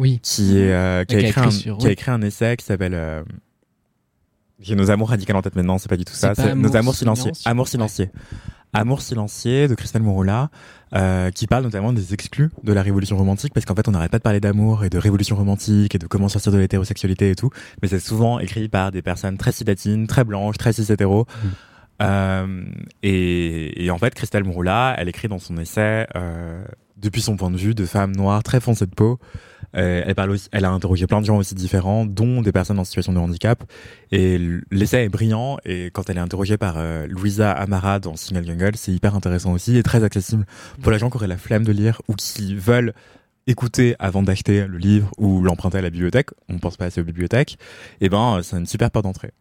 Oui. qui, est, euh, qui, a écrit un, sur- qui a écrit un essai qui s'appelle euh, J'ai nos amours radicales en tête maintenant, c'est pas du tout ça, C'est nos Amour amours silencieux. silencieux. Amour silencieux. Amour silencieux de Christelle Mouroula, euh, qui parle notamment des exclus de la révolution romantique, parce qu'en fait on n'arrête pas de parler d'amour et de révolution romantique et de comment sortir de l'hétérosexualité et tout, mais c'est souvent écrit par des personnes très cis-latines, très blanches, très cis-hétéros. Mm. Euh, et, et en fait, Christelle Mouroula, elle écrit dans son essai, euh, depuis son point de vue de femme noire très foncée de peau, euh, elle parle aussi, elle a interrogé plein de gens aussi différents, dont des personnes en situation de handicap. Et l'essai est brillant. Et quand elle est interrogée par euh, Louisa Amara dans Single Jungle, c'est hyper intéressant aussi et très accessible pour les gens qui auraient la flemme de lire ou qui veulent écouter avant d'acheter le livre ou l'emprunter à la bibliothèque. On ne pense pas assez aux bibliothèques. Et ben, euh, c'est une super porte d'entrée.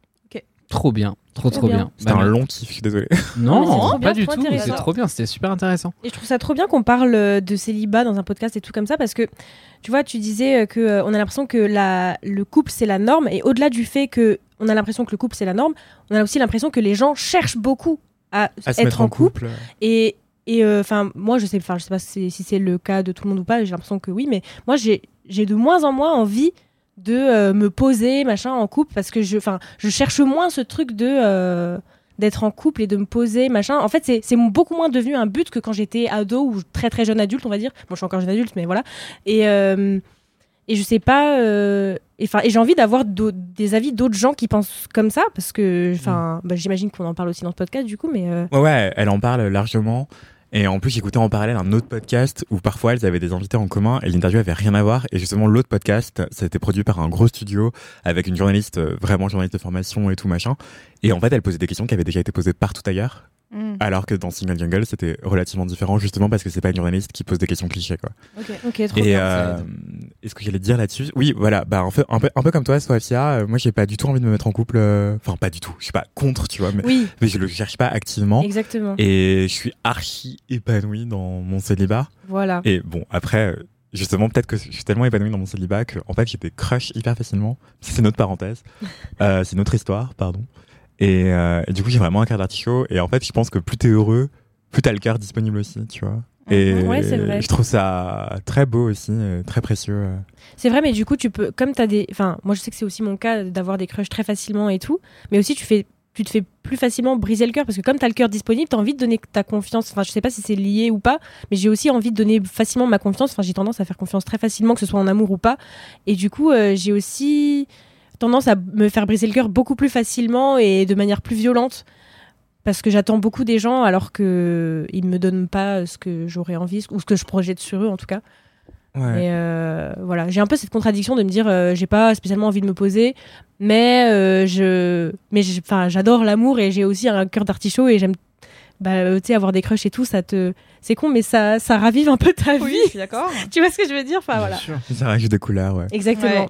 Trop bien, trop trop Trop bien. bien. C'était Bah, un long kiff, je suis désolé. Non, pas du tout. mais C'est trop bien, c'était super intéressant. Et je trouve ça trop bien qu'on parle euh, de célibat dans un podcast et tout comme ça parce que tu vois, tu disais euh, que euh, on a l'impression que la, le couple c'est la norme et au-delà du fait que on a l'impression que le couple c'est la norme, on a aussi l'impression que les gens cherchent beaucoup à, À se être mettre en couple. couple. Et et enfin moi je sais enfin je sais pas si, si c'est le cas de tout le monde ou pas, j'ai l'impression que oui mais moi j'ai j'ai de moins en moins envie de euh, me poser machin en couple parce que je enfin je cherche moins ce truc de euh, d'être en couple et de me poser machin. En fait c'est c'est beaucoup moins devenu un but que quand j'étais ado ou très très jeune adulte on va dire. Bon je suis encore jeune adulte mais voilà. Et euh, et je sais pas et enfin et j'ai envie d'avoir des avis d'autres gens qui pensent comme ça parce que enfin bah, j'imagine qu'on en parle aussi dans ce podcast du coup mais Ouais, ouais, elle en parle largement. Et en plus, j'écoutais en parallèle un autre podcast où parfois elles avaient des invités en commun et l'interview avait rien à voir. Et justement, l'autre podcast, ça a été produit par un gros studio avec une journaliste, euh, vraiment journaliste de formation et tout machin. Et en fait, elle posait des questions qui avaient déjà été posées partout ailleurs. Mm. Alors que dans Single Jungle, c'était relativement différent justement parce que c'est pas une journaliste qui pose des questions clichés, quoi. ok trop Et euh, est-ce que j'allais dire là-dessus? Oui, voilà, bah en fait, un peu, un peu comme toi, Sofia, euh, moi j'ai pas du tout envie de me mettre en couple. euh, Enfin, pas du tout. Je suis pas contre, tu vois, mais, oui mais je le cherche pas activement. exactement Et je suis archi épanoui dans mon célibat. voilà Et bon, après, euh, justement, peut-être que je suis tellement épanoui dans mon célibat que, en fait, j'ai des crushs hyper facilement. C'est notre parenthèse. Euh, c'est notre histoire, pardon. Et, euh, et du coup, j'ai vraiment un cœur d'artichaut. Et en fait, je pense que plus t'es heureux, plus t'as le cœur disponible aussi, tu vois. Et Ouais, c'est vrai. je trouve ça très beau aussi, euh, très précieux. C'est vrai, mais du coup, tu peux, comme tu as des. Enfin, moi, je sais que c'est aussi mon cas d'avoir des crushs très facilement et tout, mais aussi, tu fais. Tu te fais plus facilement briser le cœur parce que comme tu as le cœur disponible, tu as envie de donner ta confiance. Enfin, je sais pas si c'est lié ou pas, mais j'ai aussi envie de donner facilement ma confiance. Enfin, j'ai tendance à faire confiance très facilement, que ce soit en amour ou pas. Et du coup, euh, j'ai aussi tendance à me faire briser le cœur beaucoup plus facilement et de manière plus violente parce que j'attends beaucoup des gens alors que ils me donnent pas ce que j'aurais envie ou ce que je projette sur eux en tout cas. Ouais. Et euh, voilà, j'ai un peu cette contradiction de me dire euh, j'ai pas spécialement envie de me poser, mais euh, je, mais enfin j'adore l'amour et j'ai aussi un cœur d'artichaut et j'aime, bah tu sais avoir des crushs et tout, ça te, c'est con mais ça, ça ravive un peu ta Oui, vie. je suis d'accord. tu vois ce que je veux dire? Enfin Bien voilà. sûr. Ça rajoute des couleurs, ouais. Exactement. Ouais.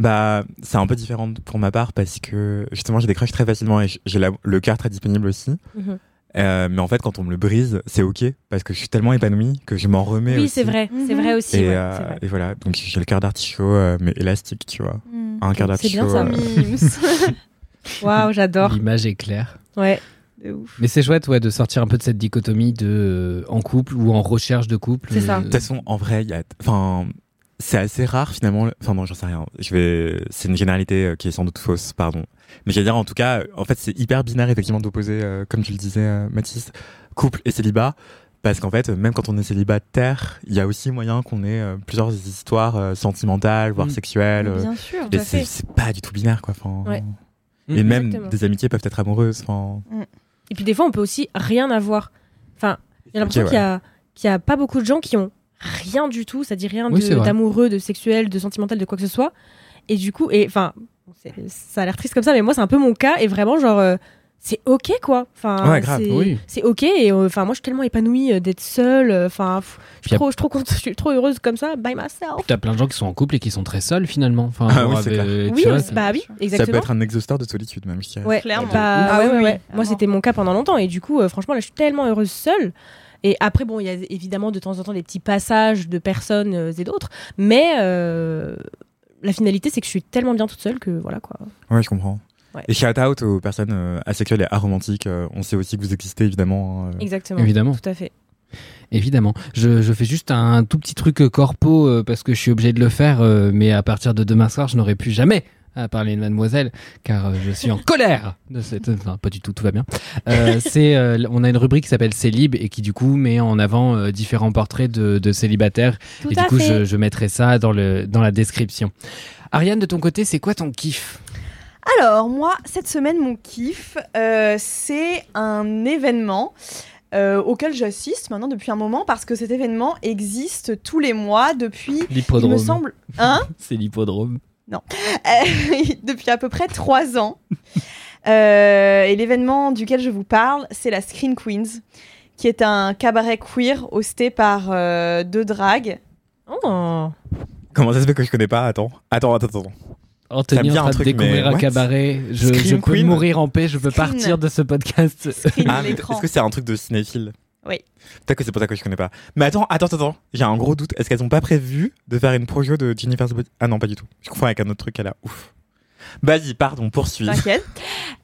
Bah, c'est un peu différent pour ma part parce que justement, j'ai des crushs très facilement et j'ai le cœur très disponible aussi. Mhm. Euh, mais en fait, quand on me le brise, c'est ok parce que je suis tellement épanouie que je m'en remets Oui, c'est vrai, c'est Mhm. vrai aussi. Et, ouais, euh, vrai. et voilà, donc j'ai le cœur d'artichaut, euh, mais élastique, tu vois. Mm. Un cœur C'est bien d'artichaut. ça, Mims. Waouh, j'adore. L'image est claire. Ouais. Ouf. Mais c'est chouette ouais, de sortir un peu de cette dichotomie de euh, en couple ou en recherche de couple. C'est ça. De toute façon, en vrai, il y a, enfin, c'est assez rare finalement. le- Enfin non, j'en sais rien. Je vais, c'est une généralité euh, qui est sans doute fausse, pardon. Mais je veux dire, en tout cas, en fait, c'est hyper binaire effectivement d'opposer, euh, comme tu le disais, euh, Mathis, couple et célibat. Parce qu'en fait, même quand on est célibataire, il y a aussi moyen qu'on ait euh, plusieurs histoires euh, sentimentales, voire Mm. sexuelles. euh, Bien sûr. et à c'est fait. c'est pas du tout binaire, quoi. Enfin, Ouais. Et même Exactement. des amitiés peuvent être amoureuses. Enfin, Et puis des fois, on peut aussi rien avoir. Enfin, j'ai l'impression Ok, qu'il y a, qu'il y a pas beaucoup de gens qui ont rien du tout, c'est-à-dire rien Oui, d'amoureux, de sexuel, de sentimental, de quoi que ce soit. Et du coup, et enfin, ça a l'air triste comme ça, mais moi, c'est un peu mon cas. Et vraiment, genre, euh, c'est ok quoi. Enfin, Ouais, grave, c'est, oui. c'est ok. Et euh, enfin, moi, je suis tellement épanouie euh, d'être seule. Enfin, je suis trop, je suis trop trop heureuse comme ça, by myself. T'as plein de gens qui sont en couple et qui sont très seuls finalement. Enfin, Ah oui, avec- Oui, vois, bah oui, ça exactement. peut être un exhausteur de solitude, même. Ouais, Clairement. bah, Ah ouais, oui, ouais. Moi, c'était mon cas pendant longtemps. Et du coup, euh, franchement, là, je suis tellement heureuse seule. Et après, bon, il y a évidemment de temps en temps des petits passages de personnes euh, et d'autres. Mais euh, la finalité, c'est que je suis tellement bien toute seule que voilà quoi. Ouais, je comprends. Ouais. Et shout out aux personnes euh, asexuelles et aromantiques. euh, on sait aussi que vous existez évidemment. hein, euh. Exactement. Évidemment. Tout à fait. Évidemment. Je, je fais juste un tout petit truc corpo euh, parce que je suis obligé de le faire, euh, mais à partir de demain soir, je n'aurai plus jamais à parler de mademoiselle car euh, je suis en colère de cette enfin pas du tout tout va bien. Euh, c'est euh, on a une rubrique qui s'appelle célib et qui du coup met en avant euh, différents portraits de, de célibataires. Tout et du coup je, je mettrai ça dans le dans la description. Ariane de ton côté c'est quoi ton kiff? Alors, moi, cette semaine, mon kiff, c'est un événement euh, auquel j'assiste maintenant depuis un moment parce que cet événement existe tous les mois depuis, il l'hippodrome. me semble, hein? C'est l'hippodrome Euh, depuis à peu près trois ans. Euh, et l'événement duquel je vous parle, c'est la Screen Queens, qui est un cabaret queer hosté par euh, deux dragues. Oh. Comment ça se fait que je connais pas? Attends, attends, attends, attends. Ça Anthony en un train de truc, découvrir mais un what? cabaret je, je peux Queen? mourir en paix je Screen. partir de ce podcast Screen Ah, est-ce que c'est un truc de cinéphile? Oui. Peut-être que c'est pour ça que je connais pas. Mais attends, attends, attends. J'ai un gros doute. Est-ce qu'elles ont pas prévu de faire une projo de Jennifer's Body Ah non, pas du tout. Je confonds avec un autre truc qu'elle a. Ouf. Vas-y, pardon, poursuis. T'inquiète.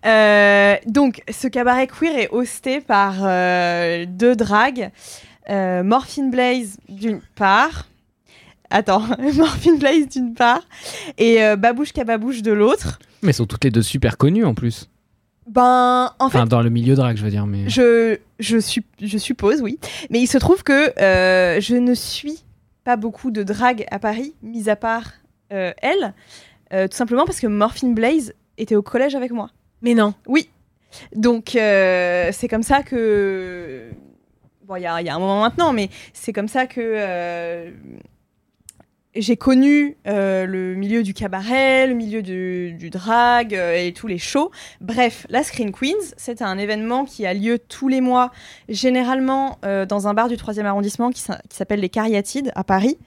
Euh, donc, ce cabaret queer est hosté par euh, deux dragues. Euh, Morphine Blaze d'une part. Attends, Morphine Blaze d'une part. Et euh, Babouche Kababouche de l'autre. mais elles sont toutes les deux super connues en plus Ben, en fait, enfin dans le milieu drague je veux dire mais je, je, suis, je suppose, oui. Mais il se trouve que euh, je ne suis pas beaucoup de drague à Paris, mis à part euh, elle. Euh, tout simplement parce que Morphine Blaze était au collège avec moi. Mais non. Oui. Donc, euh, c'est comme ça que. Bon, il y a, il y a un moment maintenant, mais c'est comme ça que. J'ai connu euh, le milieu du cabaret, le milieu du, du drag euh, et tous les shows. Bref, la Screen Queens, c'est un événement qui a lieu tous les mois, généralement euh, dans un bar du 3e arrondissement qui s'a- qui s'appelle les Cariatides à Paris.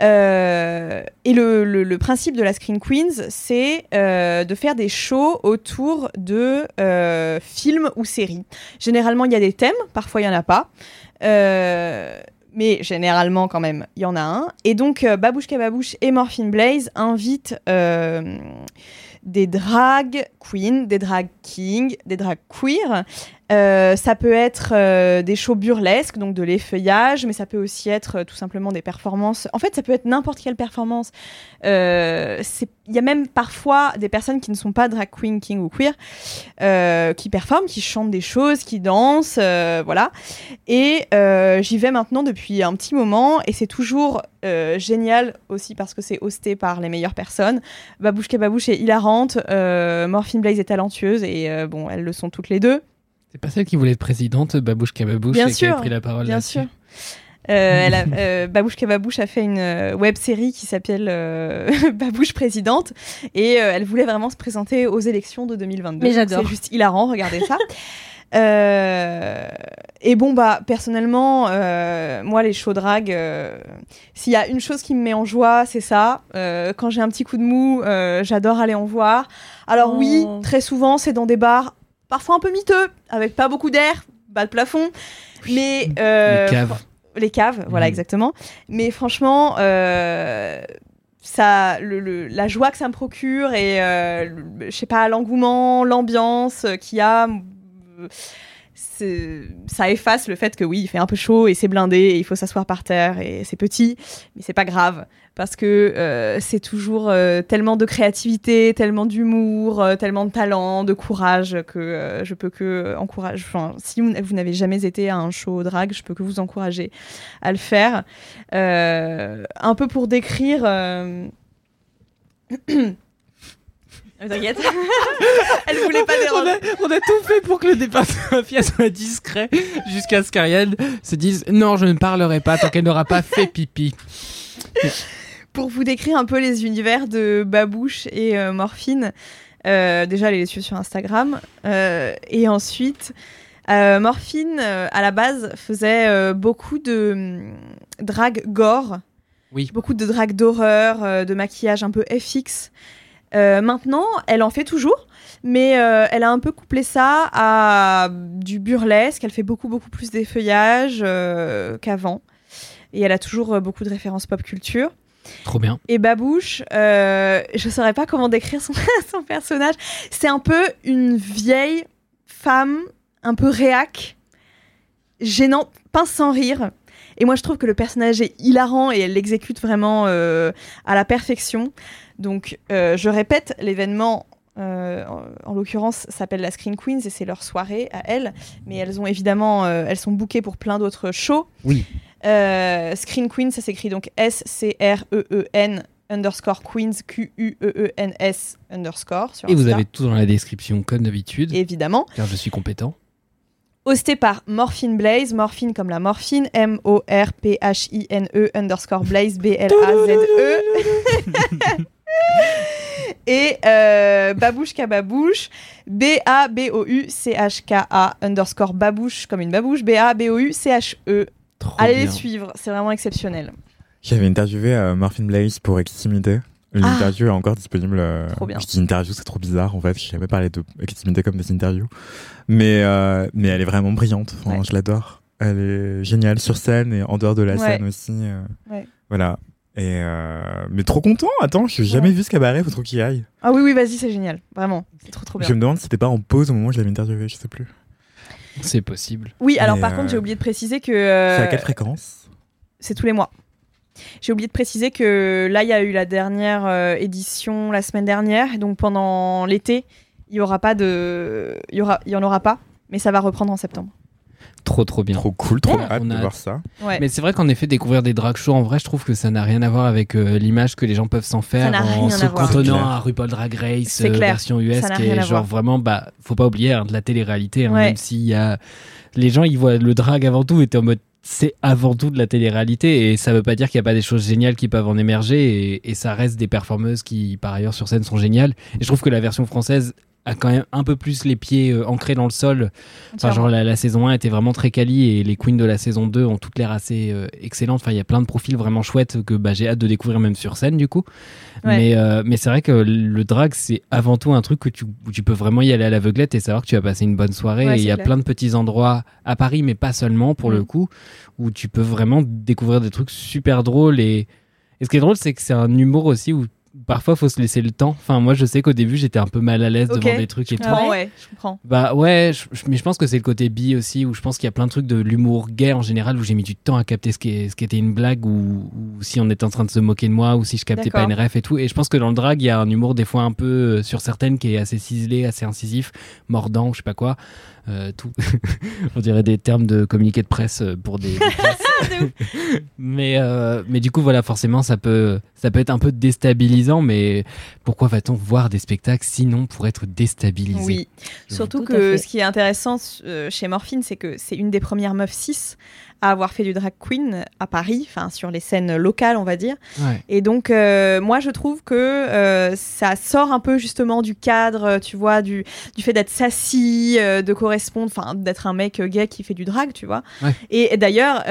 Et le, principe de la Screen Queens, c'est de faire des shows autour de films ou séries. Généralement, il y a des thèmes, parfois il n'y en a pas. Mais généralement, quand même, il y en a un. Et donc, euh, Babouche Babouche et Morphine Blaze invitent euh, des drag queens, des drag kings, des drag queer. Euh, ça peut être euh, des shows burlesques, donc de l'effeuillage, mais ça peut aussi être euh, tout simplement des performances. En fait, ça peut être n'importe quelle performance. Il y a même parfois des personnes qui ne sont pas drag queen, king ou queer, qui performent, qui chantent des choses, qui dansent, voilà. Et j'y vais maintenant depuis un petit moment, et c'est toujours génial aussi parce que c'est hosté par les meilleures personnes. Babouche Babouche est hilarante, Morphine Blaze est talentueuse, et bon, elles le sont toutes les deux. C'est pas celle qui voulait être présidente, Babouche Kababouche, Bien et qui a pris la parole Bien sûr. Euh, elle a, euh, Babouche Kababouche a fait une euh, web série qui s'appelle euh, Babouche présidente et euh, elle voulait vraiment se présenter aux élections de 2022. Mais j'adore. C'est juste hilarant, regardez ça. Euh, et bon bah personnellement, euh, moi les shows drag, euh, s'il y a une chose qui me met en joie, c'est ça. Euh, quand j'ai un petit coup de mou, euh, j'adore aller en voir. Alors Oh. oui, très souvent c'est dans des bars, parfois un peu miteux, avec pas beaucoup d'air, bas de plafond, mais euh, Les caves. les caves, voilà Mhm. exactement. Mais franchement, euh, ça, le, le- la joie que ça me procure et euh, le- je sais pas l'engouement, l'ambiance euh, qu'il y a, euh, ça efface le fait que oui, il fait un peu chaud et c'est blindé et il faut s'asseoir par terre et c'est petit, mais c'est pas grave parce que euh, c'est toujours euh, tellement de créativité, tellement d'humour, euh, tellement de talent, de courage que je peux que encourager. Enfin, si vous, n'avez jamais été à un show drag, je peux que vous encourager à le faire. Un peu pour décrire. T'inquiète. Elle voulait pas On déranger. a, on a tout fait pour que le départ de Mafia soit discret jusqu'à ce qu'Ariel se dise non, je ne parlerai pas tant qu'elle n'aura pas fait pipi. pour vous décrire un peu les univers de Babouche et euh, Morphine, euh, déjà allez les suivre sur Instagram. Euh, et ensuite, euh, Morphine, euh, à la base, faisait euh, beaucoup de hum, drag gore. Oui. Beaucoup de drag d'horreur, euh, de maquillage un peu FX. Euh, maintenant, elle en fait toujours, mais euh, elle a un peu couplé ça à du burlesque. Elle fait beaucoup, beaucoup plus d'effeuillage euh, qu'avant. Et elle a toujours beaucoup de références pop culture. Trop bien. Et Babouche, je saurais pas comment décrire son, son personnage. C'est un peu une vieille femme, un peu réac, gênant, pince sans rire. Et moi, je trouve que le personnage est hilarant et elle l'exécute vraiment euh, à la perfection. Donc, euh, je répète, l'événement, euh, en, en l'occurrence, s'appelle la Screen Queens et c'est leur soirée à elles. Mais elles ont évidemment, euh, elles sont bookées pour plein d'autres shows. Oui. Euh, Screen Queen, ça s'écrit donc S-C-R-E-E-N underscore Queens, Q-U-E-E-N-S underscore sur Et vous avez tout dans la description, comme d'habitude, évidemment. car je suis compétent. Hosté par Morphine Blaze, Morphine comme la morphine, M-O-R-P-H-I-N-E E underscore Blaze, B-L-A-Z-E. Et euh, Babouche Kababouche, B-A-B-O-U-C-H-K-A underscore Babouche comme une babouche, B-A-B-O-U-C-H-E. Allez bien. les suivre, c'est vraiment exceptionnel. J'avais interviewé euh, Morphin Blaze pour Extimité. Une Ah. interview est encore disponible. euh, Trop bien. Je dis interview, c'est trop bizarre en fait. Je jamais parlé de Extimité comme des interviews. Mais, euh, mais elle est vraiment brillante. Enfin, Ouais. Je l'adore. Elle est géniale sur scène et en dehors de la Ouais. scène aussi. euh, Ouais. Voilà. Et euh, mais trop content. Attends, je n'ai jamais vu ce cabaret. Faut trop qu'il y aille. Ah oui, oui, vas-y, c'est génial. Vraiment, c'est trop trop bien. Je me demande si c'était pas en pause au moment où je l'avais interviewé. Je sais plus. C'est possible. Oui, alors Mais, par euh, contre, j'ai oublié de préciser que. euh, C'est à quelle fréquence? c'est tous les mois. J'ai oublié de préciser que là, il y a eu la dernière euh, édition la semaine dernière. Donc pendant l'été, il y aura pas de. Il y, aura... il y en aura pas, mais ça va reprendre en septembre. Trop, trop bien. Trop cool, trop Ouais, hâte on de a voir ça. Ouais. Mais c'est vrai qu'en effet, découvrir des drag shows, en vrai, je trouve que ça n'a rien à voir avec euh, l'image que les gens peuvent s'en faire en se cantonnant à RuPaul Drag Race euh, version US, qui est genre vraiment, bah, faut pas oublier hein, de la télé-réalité, hein, Ouais. même s'il y a les gens, ils voient le drag avant tout, et t'es en mode c'est avant tout de la télé-réalité et ça veut pas dire qu'il n'y a pas des choses géniales qui peuvent en émerger et, ça reste des performeuses qui par ailleurs sur scène sont géniales. Et je trouve que la version française a quand même un peu plus les pieds euh, ancrés dans le sol Enfin, genre la, la saison 1 était vraiment très quali et les queens de la saison 2 ont toutes l'air assez euh, excellentes. Enfin, il y a plein de profils vraiment chouettes que bah, j'ai hâte de découvrir même sur scène du coup. Ouais. Mais, euh, mais c'est vrai que le drag, c'est avant tout un truc que tu, où tu peux vraiment y aller à l'aveuglette et savoir que tu vas passer une bonne soirée. Ouais, et il y a clair. plein de petits endroits à Paris, mais pas seulement pour Mm. le coup, où tu peux vraiment découvrir des trucs super drôles. Et, et ce qui est drôle, c'est que c'est un humour aussi où parfois faut se laisser le temps. Enfin, moi, je sais qu'au début, j'étais un peu mal à l'aise devant des trucs et Je tout. comprends, ouais, je comprends. Bah ouais, je- je- mais je pense que c'est le côté bi aussi, où je pense qu'il y a plein de trucs de l'humour gay en général, où j'ai mis du temps à capter ce qui, est- ce qui était une blague, ou, ou si on était en train de se moquer de moi, ou si je captais pas une ref et tout. Et je pense que dans le drag, il y a un humour des fois un peu euh, sur certaines qui est assez ciselé, assez incisif, mordant, je sais pas quoi. Euh, tout. on dirait des termes de communiqué de presse euh, pour des. Mais, euh, mais du coup, voilà, forcément, ça peut, ça peut être un peu déstabilisant. Mais pourquoi va-t-on voir des spectacles sinon pour être déstabilisé? Oui, surtout que ce qui est intéressant euh, chez Morphine, c'est que c'est une des premières meufs 6 à avoir fait du drag queen à Paris, enfin sur les scènes locales, on va dire. Ouais. Et donc, euh, moi, je trouve que euh, ça sort un peu justement du cadre, euh, tu vois, du, du fait d'être sassy, euh, de correspondre, enfin, d'être un mec gay qui fait du drag, tu vois. Ouais. Et, et d'ailleurs,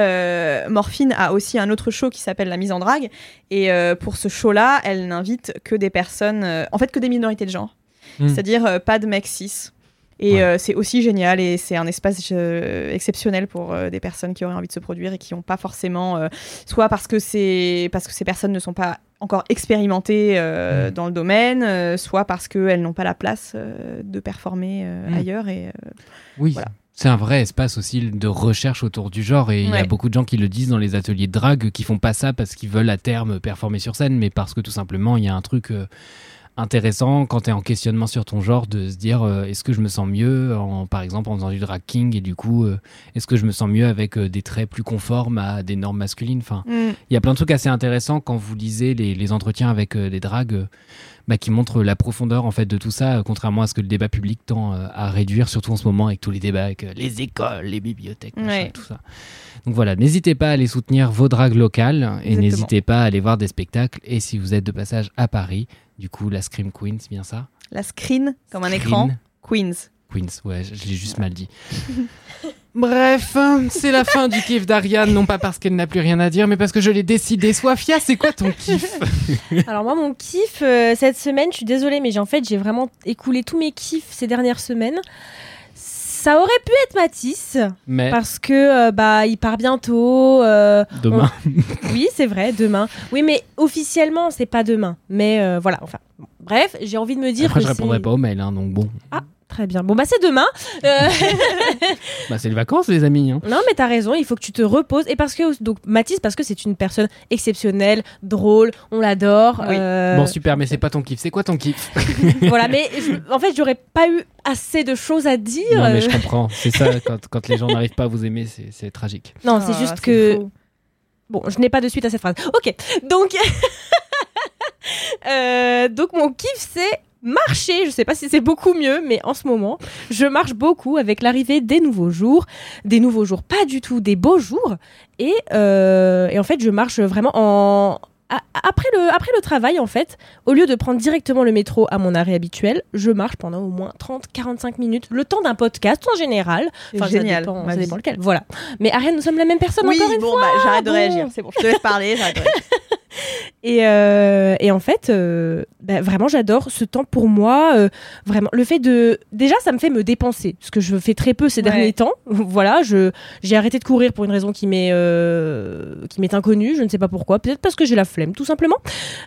Morphine a aussi un autre show qui s'appelle La mise en drague. Et pour ce show-là, elle n'invite que des personnes, en fait, que des minorités de genre. Hmm. C'est-à-dire pas de mecs cis. Et Ouais. euh, c'est aussi génial et c'est un espace euh, exceptionnel pour euh, des personnes qui auraient envie de se produire et qui n'ont pas forcément, soit parce que, c'est parce que ces personnes ne sont pas encore expérimentées Mm. dans le domaine, soit parce qu'elles n'ont pas la place de performer Mm. ailleurs. Et, Oui. Voilà. C'est un vrai espace aussi de recherche autour du genre et il y a beaucoup de gens qui le disent dans les ateliers de drague qui font pas ça parce qu'ils veulent à terme performer sur scène mais parce que tout simplement il y a un truc intéressant quand tu es en questionnement sur ton genre de se dire euh, est-ce que je me sens mieux en, par exemple en faisant du drag king et du coup euh, est-ce que je me sens mieux avec euh, des traits plus conformes à des normes masculines? Enfin mm. il y a plein de trucs assez intéressants quand vous lisez les, les entretiens avec des dragues bah, qui montrent la profondeur en fait de tout ça, euh, contrairement à ce que le débat public tend euh, à réduire, surtout en ce moment avec tous les débats avec euh, les écoles, les bibliothèques, machin, Ouais. tout ça. Donc voilà, n'hésitez pas à aller soutenir vos dragues locales et n'hésitez pas à aller voir des spectacles. Et si vous êtes de passage à Paris, du coup la Scream Queen, c'est bien ça? La screen, comme un écran, Queens. Queens, ouais, je l'ai juste mal dit. Bref, c'est la fin du kiff d'Ariane, non pas parce qu'elle n'a plus rien à dire, mais parce que je l'ai décidé. Soifia, c'est quoi ton kiff Alors moi, mon kiff euh, cette semaine, je suis désolée, mais j'ai en fait, j'ai vraiment écoulé tous mes kiffs ces dernières semaines. Ça aurait pu être Matisse Mais parce que euh, bah il part bientôt. euh, demain. oui, c'est vrai, demain. Oui, mais officiellement, c'est pas demain. Mais euh, voilà, enfin. bon. Bref, j'ai envie de me dire Après, que je répondrai pas au mail, hein, donc bon. Très bien. Bon bah c'est demain. Euh, Bah, c'est les vacances, les amis. hein. Non, mais t'as raison, il faut que tu te reposes. Et parce que, donc, Mathis, parce que c'est une personne exceptionnelle, drôle, on l'adore. Oui. euh, Bon, super, mais c'est pas ton kiff. C'est quoi ton kiff? Voilà, mais je- en fait, j'aurais pas eu assez de choses à dire. Non, mais je comprends. C'est ça, quand, quand les gens n'arrivent pas à vous aimer, c'est tragique. Non, Ah, c'est juste que. faux. Bon, je n'ai pas de suite à cette phrase. Ok, donc. Euh, donc, mon kiff, c'est marcher. Je sais pas si c'est beaucoup mieux, mais en ce moment, je marche beaucoup avec l'arrivée des nouveaux jours. Des nouveaux jours, pas du tout, des beaux jours. Et, euh, et en fait, je marche vraiment en. Après le, après le travail, en fait, au lieu de prendre directement le métro à mon arrêt habituel, je marche pendant au moins 30-45 minutes, le temps d'un podcast en général. Enfin, génial. Ça dépend, ça lequel. Voilà. Mais Ariane, nous sommes la même personne Oui, encore une bon, fois. bah, j'arrête de réagir. C'est bon, je te laisse parler. J'arrête de réagir. Et, euh, et en fait, euh, bah, vraiment, j'adore ce temps pour moi. euh, vraiment, le fait de. Déjà, ça me fait me dépenser, ce que je fais très peu ces Ouais. derniers temps. voilà, je j'ai arrêté de courir pour une raison qui m'est qui m'est inconnue. Je ne sais pas pourquoi. Peut-être parce que j'ai la flemme, tout simplement.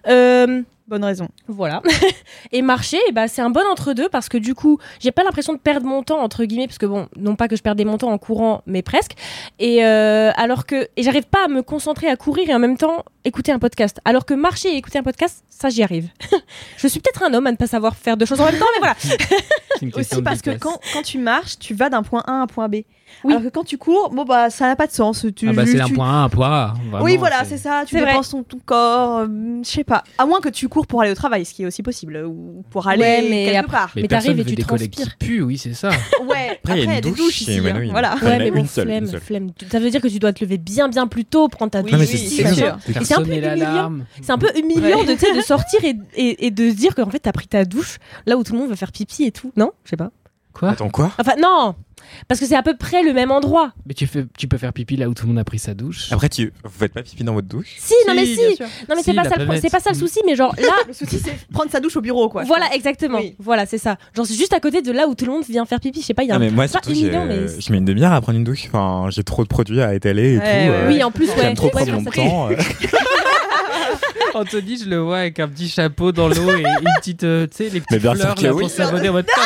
Euh, Bonne raison. voilà. et marcher, eh ben, c'est un bon entre-deux parce que du coup, j'ai pas l'impression de perdre mon temps, entre guillemets, parce que bon, non pas que je perdais mon temps en courant, mais presque. Et euh, alors que. Et j'arrive pas à me concentrer à courir et en même temps écouter un podcast. Alors que marcher et écouter un podcast, ça, j'y arrive. je suis peut-être un homme à ne pas savoir faire deux choses en même temps, mais voilà. Aussi parce que quand, quand tu marches, tu vas d'un point A à un point B. Oui. Alors que quand tu cours, bon bah ça n'a pas de sens. Tu, Ah bah, c'est un tu- point A, un point A. Vraiment, oui, voilà, c'est ça. Tu C'est vrai. dépenses ton, ton corps, euh, je sais pas. À moins que tu cours pour aller au travail, ce qui est aussi possible, ou pour aller Ouais, mais quelque après- part. Mais, t'arrives et tu des qui transpires. puent, oui, c'est ça. Ouais. Après, il y a une douche ici. hein. Voilà. Ouais, mais bon, flemme, flemme. Ça veut dire que tu dois te lever bien, bien plus tôt, prendre ta douche. c'est sûr. c'est un peu humiliant. C'est un peu humiliant de, sortir et, et, et de se dire qu'en fait, t'as pris ta douche là où tout le monde va faire pipi et tout. Non Je sais pas. Quoi Attends, quoi Enfin, non Parce que c'est à peu près le même endroit. Mais tu, fais, tu peux faire pipi là où tout le monde a pris sa douche. Après, tu... vous faites pas pipi dans votre douche? Si, non mais si bien sûr. Non mais Si, c'est pas, la ça le pro- planète. c'est pas ça le souci, mais genre là... Le souci, c'est prendre sa douche au bureau, quoi. je voilà, exactement. Oui. Voilà, c'est ça. Genre, c'est juste à côté de là où tout le monde vient faire pipi. Je sais pas, il y a Ah, un mais moi, pas surtout, j'ai- mais... je mets une demi-heure à prendre une douche. Enfin, j'ai trop de produits à étaler et Ouais, tout. ouais, euh, Oui, en plus, ouais. J'aime trop prendre mon temps. euh. Anthony, je le vois avec un petit chapeau dans l'eau et une petite, euh, tu sais, les Mais petites bien sûr fleurs que là, oui. pour s'abonner en mode.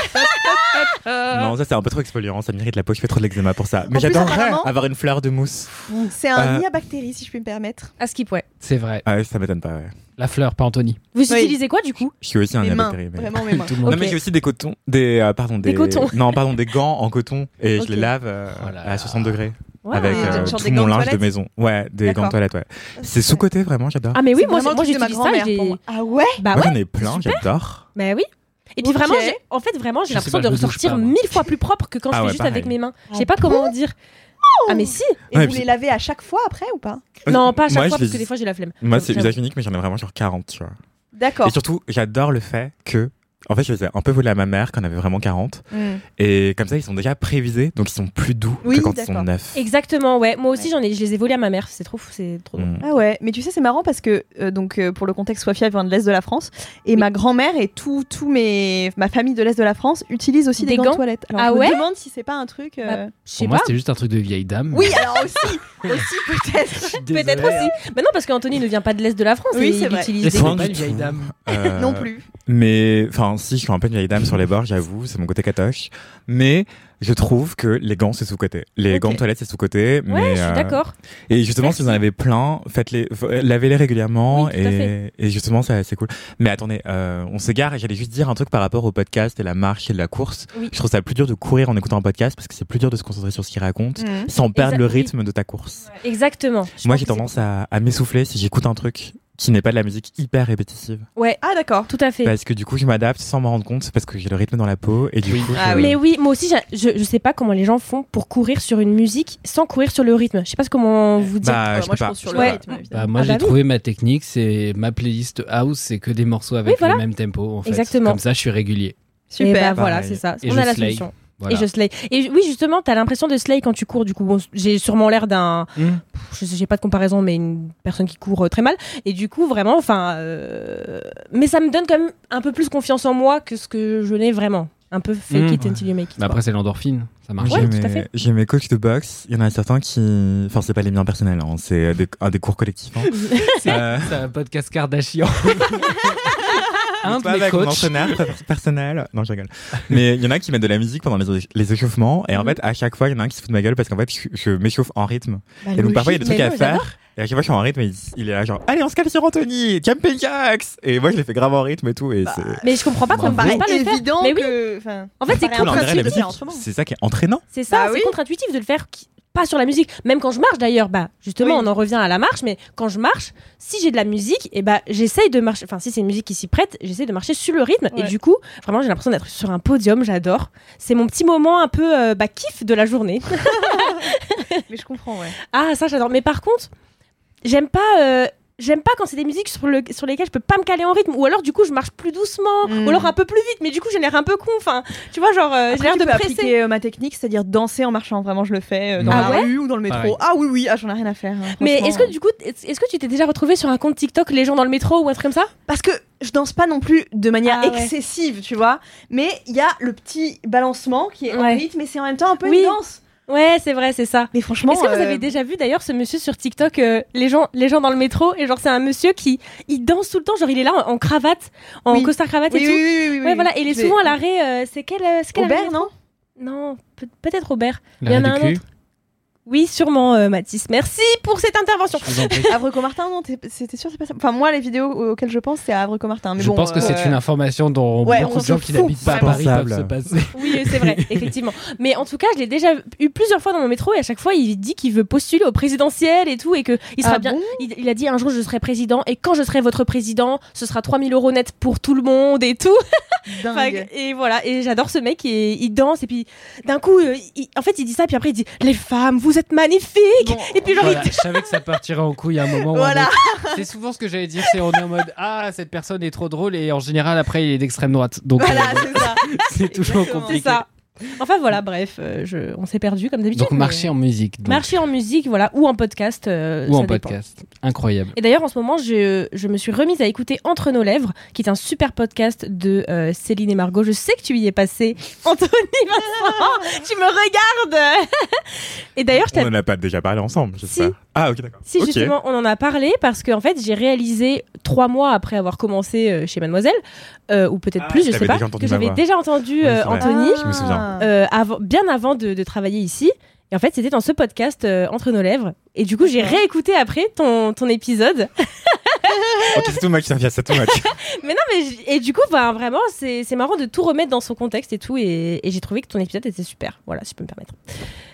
Non, ça c'est un peu trop exfoliant, ça mérite la peau, je fais trop de l'eczéma pour ça. Mais j'adorerais avoir une fleur de mousse. C'est un Euh, nid à bactéries, si je puis me permettre. À skip, ouais. C'est vrai. Ah ouais, ça m'étonne pas, ouais. La fleur, pas Anthony. Vous Oui. utilisez quoi du coup? Je suis aussi un Mes mains, diabète périmé. vraiment mes mains. Tout le monde. Non mais j'ai aussi des cotons, des euh, pardon des, Des cotons. non pardon des gants en coton et je les lave euh, Oh là à là. 60 degrés Ouais. avec euh, tout des mon linge de maison. Ouais, des gants de toilette. Ouais. C'est sous côté vraiment, j'adore. Ah mais oui, C'est moi, c'est- moi j'utilise ça. pour moi. Ah ouais? Bah Moi ouais. j'en ai plein, j'adore. Bah oui. Et puis vraiment, j'ai- en fait, vraiment, j'ai Je l'impression de je ressortir pas, mille fois plus propre que quand Ah je fais ouais, juste pareil. avec mes mains. Je Ah sais pas comment dire. Ah mais si. Et Ouais, vous puis- les lavez à chaque fois après ou pas Non, pas à chaque Moi, fois je parce les- que des fois j'ai la flemme. Moi c'est usage unique mais j'en ai vraiment genre 40, tu vois. D'accord. Et surtout, j'adore le fait que en fait, je les ai un peu volés à ma mère quand on avait vraiment 40 Hmm. et comme ça ils sont déjà prévisés donc ils sont plus doux Oui, que quand ils sont neufs. Exactement, ouais. Moi aussi, Ouais. j'en ai, je les ai volés à ma mère. C'est trop, fou, c'est trop. Mm. Ah ouais, mais tu sais c'est marrant parce que euh, donc euh, pour le contexte, Sofia vient de l'est de la France et ma grand-mère et tout, tout mes ma famille de l'est de la France utilisent aussi des, Des gants, gants de toilette. Alors Ah je ouais me demande si c'est pas un truc. euh, Bah, Je sais Pour moi, c'était juste un truc de vieille dame. Oui, alors aussi, aussi peut-être. Peut-être aussi. Mais non, parce qu'Anthony ne vient pas de l'est de la France. Oui, c'est il vrai. utilise Et des c'est dame. Euh, Non plus. Mais enfin, si, je suis un peu une vieille dame sur les bords, j'avoue, c'est mon côté catoche. Mais je trouve que les gants, c'est sous-côté. Les gants de toilette, c'est sous-côté. Ouais, mais, je suis euh, d'accord. Et justement, Merci. si vous en avez plein, faites-les, f- lavez-les régulièrement. Oui, et, et justement, c'est cool. Mais attendez, euh, on s'égare et j'allais juste dire un truc par rapport au podcast et la marche et la course. Oui. Je trouve ça plus dur de courir en écoutant un podcast parce que c'est plus dur de se concentrer sur ce qu'il raconte Hmm. sans perdre le rythme de ta course. Exactement. Je Moi, j'ai tendance à, à m'essouffler si j'écoute un truc qui n'est pas de la musique hyper répétitive. Ouais, Ah d'accord. tout à fait. Parce que du coup, je m'adapte sans m'en rendre compte parce que j'ai le rythme dans la peau et du Oui. coup, Ah je- oui. Mais oui, moi aussi, je, je sais pas comment les gens font pour courir sur une musique sans courir sur le rythme. Je sais pas comment vous dire. Bah, je moi peux je pas. pense sur le Ouais. rythme. Bah, moi, Ah j'ai bah oui. trouvé ma technique, c'est ma playlist house, c'est que des morceaux avec voilà. le même tempo. En fait. Exactement. Comme ça, je suis régulier. Et Super. bah, voilà, c'est ça. Et On a la slay. solution. Voilà. Et je slay. Et oui, justement, t'as l'impression de slay quand tu cours. Du coup, bon, j'ai sûrement l'air d'un. Hmm. Je sais, j'ai pas de comparaison, mais une personne qui court euh, très mal. Et du coup, vraiment, enfin. euh, Mais ça me donne quand même un peu plus confiance en moi que ce que je n'ai vraiment. Un peu fake Hmm. it until you make it. Après, c'est l'endorphine. Ça marche. Ouais, j'ai tout à mes- fait. J'ai mes coachs de boxe. Il y en a certains qui. Enfin, c'est pas les miens personnels, hein, c'est euh, des, un des cours collectifs. hein. Euh, C'est un podcast Kardashian. un de pas mes avec mon coachs. entraîneur per- personnel. Non, je rigole. Mais il y en a qui mettent de la musique pendant les, les échauffements. Et en Mhm. fait, à chaque fois, il y en a un qui se fout de ma gueule parce qu'en fait, je, je m'échauffe en rythme. Bah, Et donc, parfois, il y a des trucs à faire. Et à chaque fois, je suis en rythme et il, il est là, genre, allez, on se calme sur Anthony, jumping jacks. Et moi, je les fais grave en rythme et tout. Et Bah. Mais je comprends pas qu'on paraît pas le faire. évident Mais oui, que. enfin, En fait, c'est contre-intuitif. C'est ça qui est entraînant. c'est ça, Bah c'est contre-intuitif de le faire pas sur la musique. Même quand je marche d'ailleurs, bah justement, Oui. on en revient à la marche, mais quand je marche, si j'ai de la musique, et bah j'essaye de marcher. Enfin, si c'est une musique qui s'y prête, j'essaie de marcher sur le rythme. Et du coup, vraiment, j'ai l'impression d'être sur un podium. J'adore. C'est mon petit moment un peu euh, bah, kiff de la journée. Mais je comprends, ouais. ah, ça, j'adore. Mais par contre, j'aime pas. euh, J'aime pas quand c'est des musiques sur, le, sur lesquelles je peux pas me caler en rythme ou alors du coup je marche plus doucement Mm. ou alors un peu plus vite mais du coup j'ai l'air un peu con enfin tu vois genre euh, j'ai l'air de peux presser appliquer euh, ma technique, c'est-à-dire danser en marchant. Vraiment, je le fais euh, dans Ah la ouais rue ou dans le métro. Ah oui, oui, ah, j'en ai rien à faire. hein, Mais est-ce que du coup, est-ce que tu t'es déjà retrouvé sur un compte TikTok, les gens dans le métro ou un truc comme ça? Parce que je danse pas non plus de manière Ah ouais. excessive, tu vois. Mais il y a le petit balancement qui est en rythme et c'est en même temps un peu Oui. une danse. Ouais, c'est vrai, c'est ça. Mais franchement. Est-ce que vous euh, avez déjà vu d'ailleurs ce monsieur sur TikTok, euh, les gens, les gens dans le métro, et genre c'est un monsieur qui, il danse tout le temps, genre il est là en, en cravate, en Oui. costard cravate Oui, et oui, tout. oui, oui, oui, ouais, voilà, et il est souvent à l'arrêt. euh, c'est quel, euh, c'est quel Aubert, non Non, peut- peut-être Aubert. Il y en a un cul. autre. Oui, sûrement, euh, Mathis. Merci pour cette intervention. Prie. Havre-Comartin, non C'était sûr, c'est pas ça. Enfin, moi, les vidéos auxquelles je pense, c'est à Havre-Comartin. Mais Je bon, pense que euh, c'est une information dont Ouais, beaucoup on de gens qui n'habitent pas à Paris peuvent se passer. Oui, c'est vrai, effectivement. Mais en tout cas, je l'ai déjà eu plusieurs fois dans mon métro et à chaque fois, il dit qu'il veut postuler au présidentiel et tout et que il sera Ah bien. bon? il, il a dit un jour je serai président et quand je serai votre président, ce sera 3000 euros net pour tout le monde et tout. Dingue. et voilà, et j'adore ce mec et il danse et puis d'un coup, euh, il- en fait, il dit ça puis après il dit les femmes, vous êtes. Bon, et puis genre Voilà, je savais que ça partirait en couille à un moment Voilà. C'est souvent ce que j'allais dire, c'est on est en mode ah cette personne est trop drôle et en général après il est d'extrême droite. Donc Voilà, euh, c'est ça. c'est toujours Exactement. il, c'est compliqué. ça. Enfin voilà, bref, euh, je, on s'est perdu comme d'habitude. Donc mais- marcher en musique. donc. marcher en musique, voilà, ou en podcast. euh, ou ça en dépend. podcast. Incroyable. Et d'ailleurs, en ce moment, je, je me suis remise à écouter Entre nos lèvres, qui est un super podcast de euh, Céline et Margot. Je sais que tu y es passé, Anthony Vincent. tu me regardes. et d'ailleurs, je On t'avais en a pas déjà parlé ensemble, j'espère. Ah, ok, d'accord. si justement on en a parlé parce qu'en fait j'ai réalisé trois mois après avoir commencé euh, chez Mademoiselle euh, ou peut-être Ah, plus je sais pas que j'avais déjà entendu euh. Anthony euh, avant, bien avant de, de travailler ici. Et en fait, c'était dans ce podcast euh, Entre nos lèvres. Et du coup, j'ai réécouté après ton, ton épisode. Ok, c'est too much, Sophia, c'est too much. Mais non, mais et du coup, ben, vraiment, c'est c'est marrant de tout remettre dans son contexte et tout. Et, et j'ai trouvé que ton épisode était super. Voilà, si je peux me permettre.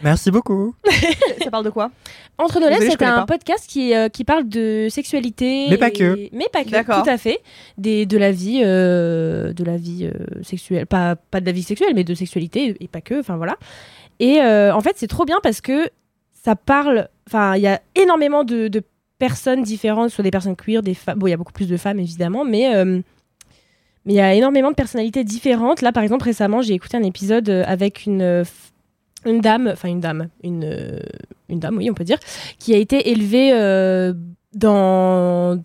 Merci beaucoup. Ça parle de quoi? Entre nos lèvres, c'est un pas. podcast qui, euh, qui parle de sexualité. Mais pas et- que. Mais pas que, D'accord. tout à fait. Des, de la vie, euh, de la vie euh, sexuelle. Pas, pas de la vie sexuelle, mais de sexualité et pas que. Enfin, voilà. Et euh, en fait, c'est trop bien parce que ça parle. Enfin, il y a énormément de, de personnes différentes, soit des personnes queer, des femmes. Bon, il y a beaucoup plus de femmes, évidemment, mais. euh, mais il y a énormément de personnalités différentes. Là, par exemple, récemment, j'ai écouté un épisode euh, avec une, euh, une dame, enfin une dame, une, une dame, oui, on peut dire, qui a été élevée euh, dans,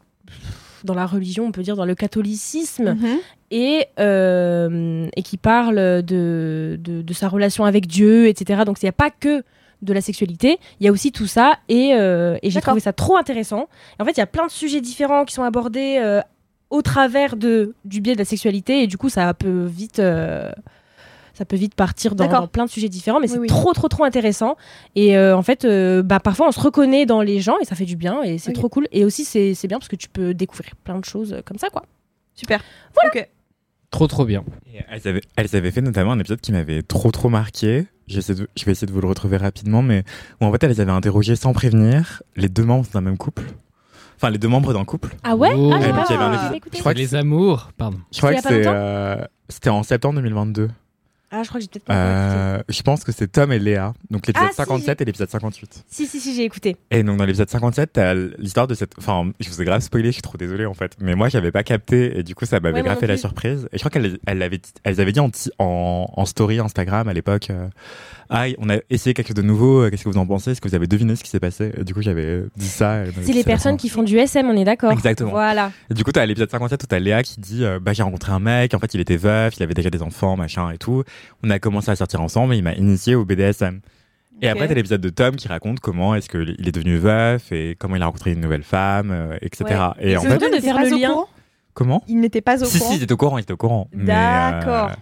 dans la religion, on peut dire, dans le catholicisme, Mhm. et, euh, et qui parle de, de, de sa relation avec Dieu, etc. Donc, il n'y a pas que de la sexualité, il y a aussi tout ça, et, euh, et j'ai trouvé ça trop intéressant. Et en fait, il y a plein de sujets différents qui sont abordés euh, au travers de, du biais de la sexualité, et du coup, ça peut vite... euh, ça peut vite partir dans, plein de sujets différents, mais Oui, c'est oui. trop, trop, trop intéressant. Et en fait, bah, parfois, on se reconnaît dans les gens et ça fait du bien et c'est trop cool. Et aussi, c'est bien parce que tu peux découvrir plein de choses comme ça, quoi. Super. Ok. Trop, trop bien. Et elles, avaient, elles avaient fait notamment un épisode qui m'avait trop trop marqué. J'essaie de- je vais essayer de vous le retrouver rapidement, mais où en fait elles avaient interrogé sans prévenir les deux membres d'un même couple. Enfin, les deux membres d'un couple. Ah ouais? Oh. Ah, j'ai épisode- je crois que les amours, pardon. Je crois que euh, c'était en septembre 2022. Ah, je crois que j'ai peut-être. Euh, je pense que c'est Tom et Léa. Donc l'épisode Ah, si, 57 et l'épisode 58. Si, si, si, j'ai écouté. Et donc dans l'épisode 57, t'as l'histoire de cette. Enfin, je vous ai grave spoilé, je suis trop désolé en fait. Mais moi, j'avais pas capté et du coup, ça m'avait Ouais, grave fait la surprise. Et je crois qu'elles elles avaient, elles avaient dit en, en, en story Instagram à l'époque euh, Ah, on a essayé quelque chose de nouveau, euh, qu'est-ce que vous en pensez? Est-ce que vous avez deviné ce qui s'est passé? Et du coup, j'avais dit ça. elle C'est les personnes qui font du SM, on est d'accord Exactement. Voilà. Et du coup, t'as l'épisode 57 où t'as Léa qui dit euh, Bah, j'ai rencontré un mec, en fait, il était veuf, il avait déjà des enfants, machin et tout. On a commencé à sortir ensemble et il m'a initié au BDSM. Et Ok. après, t'as l'épisode de Tom qui raconte comment est-ce qu'il est devenu veuf et comment il a rencontré une nouvelle femme, euh, etc. Et en c'est fait, bien de faire le pas au lien. courant comment Il n'était pas au Si, courant. si, il était au courant, il était au courant. Mais, D'accord. euh,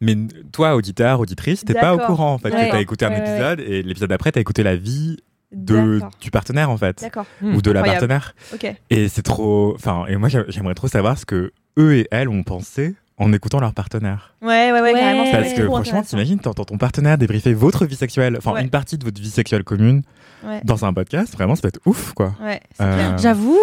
Mais, toi, auditeur, auditrice, t'es pas au D'accord. courant en fait. Ouais. T'as écouté un Ouais, ouais, épisode et l'épisode d'après, t'as écouté la vie de, du partenaire en fait. D'accord. Ou de la partenaire. Et c'est trop. Enfin, et moi, j'a- j'aimerais trop savoir ce que eux et elles ont pensé en écoutant leur partenaire. Ouais, ouais, ouais, Ouais. carrément. Parce que franchement, t'imagines, t'entends ton partenaire débriefer votre vie sexuelle, enfin Ouais. une partie de votre vie sexuelle commune Ouais. dans un podcast, vraiment, ça peut être ouf, quoi. Ouais, c'est Euh. J'avoue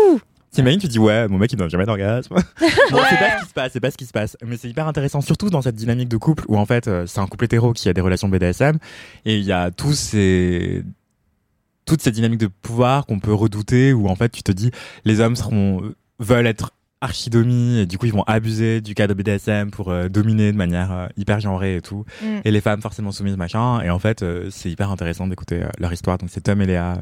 T'imagines, tu dis ouais, mon mec il donne jamais d'orgasme. bon, c'est pas ce qui se passe, c'est pas ce qui se passe. Mais c'est hyper intéressant, surtout dans cette dynamique de couple où en fait euh, c'est un couple hétéro qui a des relations BDSM et il y a tous ces toutes ces dynamiques de pouvoir qu'on peut redouter où en fait tu te dis les hommes seront veulent être archidomis et du coup ils vont abuser du cadre BDSM pour euh, dominer de manière euh, hyper genrée et tout. Mm. et les femmes forcément soumises machin. Et en fait euh, c'est hyper intéressant d'écouter leur histoire. Donc c'est Tom et Léa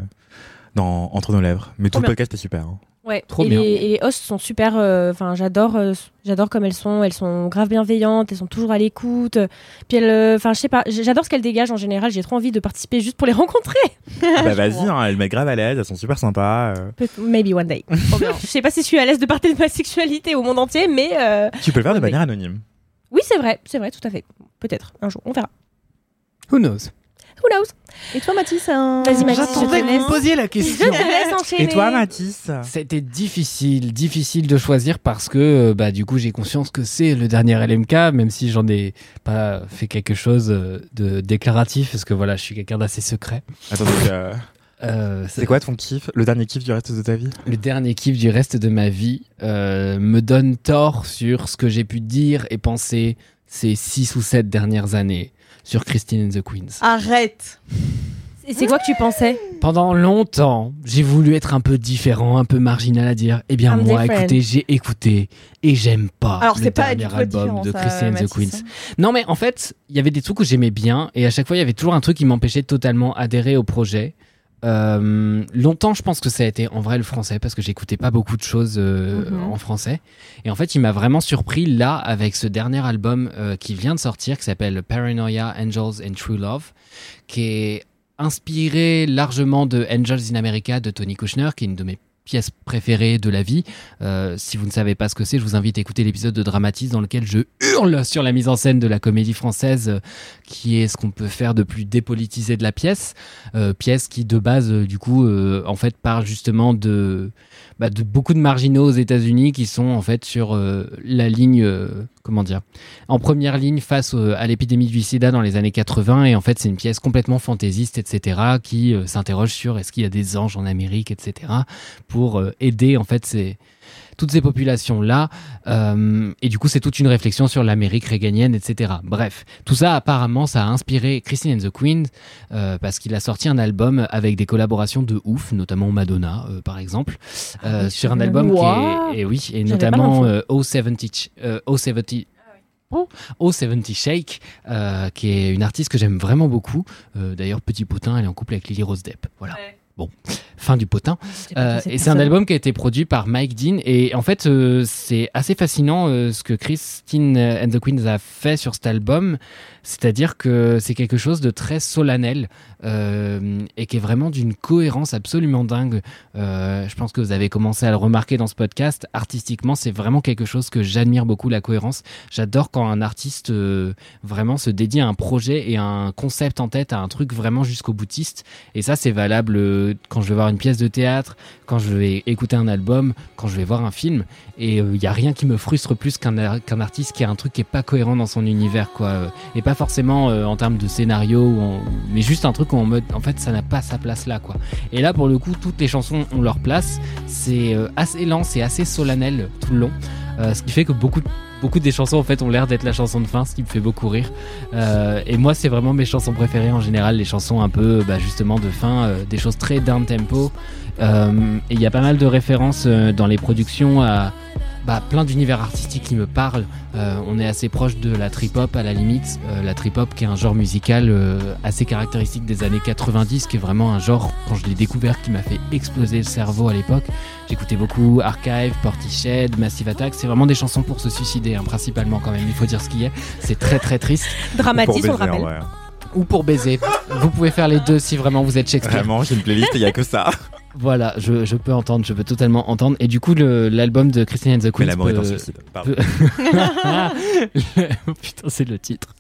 dans entre nos lèvres. Mais tout le podcast est super hein. Ouais. Trop et, bien. Les, et les hosts sont super. euh, Enfin, j'adore, euh, j'adore comme elles sont. Elles sont grave bienveillantes. Elles sont toujours à l'écoute. Puis elles, euh, enfin, je sais pas. J'adore ce qu'elles dégagent en général. J'ai trop envie de participer juste pour les rencontrer. bah vas-y, hein, elles mettent grave à l'aise, elles sont super sympas. euh. Maybe one day. Je sais pas si je suis à l'aise de parler de ma sexualité au monde entier, mais euh, Tu peux le faire de manière anonyme. oui, c'est vrai, c'est vrai, tout à fait. Peut-être un jour, on verra. Who knows? Who knows? Et toi, Mathis, un... Vas-y, Mathis, J'attendais que vous posiez la Je te laisse enchaîner. Et toi, Mathis C'était difficile, difficile de choisir parce que euh, bah du coup j'ai conscience que c'est le dernier LMK, même si j'en ai pas fait quelque chose euh, de déclaratif, parce que voilà, je suis quelqu'un d'assez secret. Attends, donc, euh, Euh, c'est quoi ton kiff Le dernier kiff du reste de ta vie? Le dernier kiff du reste de ma vie euh, me donne tort sur ce que j'ai pu dire et penser ces six ou sept dernières années sur Christine and the Queens. Arrête. Et c'est quoi que tu pensais? Pendant longtemps, j'ai voulu être un peu différent, un peu marginal à dire. Eh bien, I'm moi, different. écoutez, j'ai écouté et j'aime pas Alors, le pas dernier album de Christine and the. Queens. Non, mais en fait, il y avait des trucs que j'aimais bien et à chaque fois, il y avait toujours un truc qui m'empêchait de totalement adhérer au projet. Euh, longtemps, je pense que ça a été en vrai le français parce que j'écoutais pas beaucoup de choses euh, Mhm. en français. Et en fait, il m'a vraiment surpris là avec ce dernier album euh, qui vient de sortir qui s'appelle Paranoia, Angels and True Love, qui est inspiré largement de Angels in America de Tony Kushner, qui est une de mes pièces préférées de la vie. Euh, si vous ne savez pas ce que c'est, je vous invite à écouter l'épisode de Dramatise dans lequel je hurle sur la mise en scène de la comédie française, euh, qui est ce qu'on peut faire de plus dépolitisé de la pièce. Euh, pièce qui, de base, du coup, en fait, parle justement de, bah, de beaucoup de marginaux aux États-Unis qui sont en fait sur euh, la ligne, euh, comment dire, en première ligne face au- à l'épidémie du sida dans les années 80. Et en fait, c'est une pièce complètement fantaisiste, etc., qui euh, s'interroge sur est-ce qu'il y a des anges en Amérique, etc., pour euh, aider en fait ces, toutes ces populations-là. Euh, et du coup, c'est toute une réflexion sur l'Amérique réganienne, etc. Bref, tout ça, apparemment, ça a inspiré Christine and the Queens euh, parce qu'il a sorti un album avec des collaborations de ouf, notamment Madonna, euh, par exemple, euh, sur un album Wow. qui est, et oui, et notamment l'info. euh, O70, euh, O70 O70 Shake, euh, qui est une artiste que j'aime vraiment beaucoup. Euh, D'ailleurs, petit potin, elle est en couple avec Lily Rose Depp. Voilà. Bon, fin du potin. Euh, et c'est un album qui a été produit par Mike Dean. Et en fait, euh, c'est assez fascinant euh, ce que Christine and the Queens a fait sur cet album. C'est-à-dire que c'est quelque chose de très solennel euh, et qui est vraiment d'une cohérence absolument dingue. Euh, je pense que vous avez commencé à le remarquer dans ce podcast. Artistiquement, c'est vraiment quelque chose que j'admire beaucoup, la cohérence. J'adore quand un artiste euh, vraiment se dédie à un projet et un concept en tête, à un truc vraiment jusqu'au boutiste. Et ça, c'est valable quand je vais voir une pièce de théâtre, quand je vais écouter un album, quand je vais voir un film. Et il n'y a rien qui me frustre plus qu'un ar- qu'un artiste qui a un truc qui est pas cohérent dans son univers, quoi. Forcément euh, en termes de scénario, mais juste un truc où en mode, en fait, ça n'a pas sa place là, quoi. Et là, pour le coup, toutes les chansons ont leur place. C'est euh, assez lent, c'est assez solennel tout le long. Euh, ce qui fait que beaucoup, beaucoup des chansons, en fait, ont l'air d'être la chanson de fin, ce qui me fait beaucoup rire. Et moi, c'est vraiment mes chansons préférées en général, les chansons un peu, bah, justement, de fin, des choses très down tempo. Et il y a pas mal de références dans les productions à bah, plein d'univers artistiques qui me parlent. Euh, on est assez proche de la trip-hop à la limite. Euh, la trip-hop qui est un genre musical euh, assez caractéristique des années 90, qui est vraiment un genre, quand je l'ai découvert, qui m'a fait exploser le cerveau à l'époque. J'écoutais beaucoup Archive, Portiched, Massive Attack. C'est vraiment des chansons pour se suicider, hein, principalement quand même. Il faut dire ce qu'il y a. C'est très très triste. Dramatis, on le rappelle. ouais. Ou pour baiser. Vous pouvez faire les deux si vraiment vous êtes Shakespeare. Vraiment, j'ai une playlist, il y a que ça. Voilà, je, je peux entendre, je peux totalement entendre. Et du coup, le- l'album de Christine and the Mais Queens. l'amour est peut- suicide. Pardon. Putain, c'est le titre.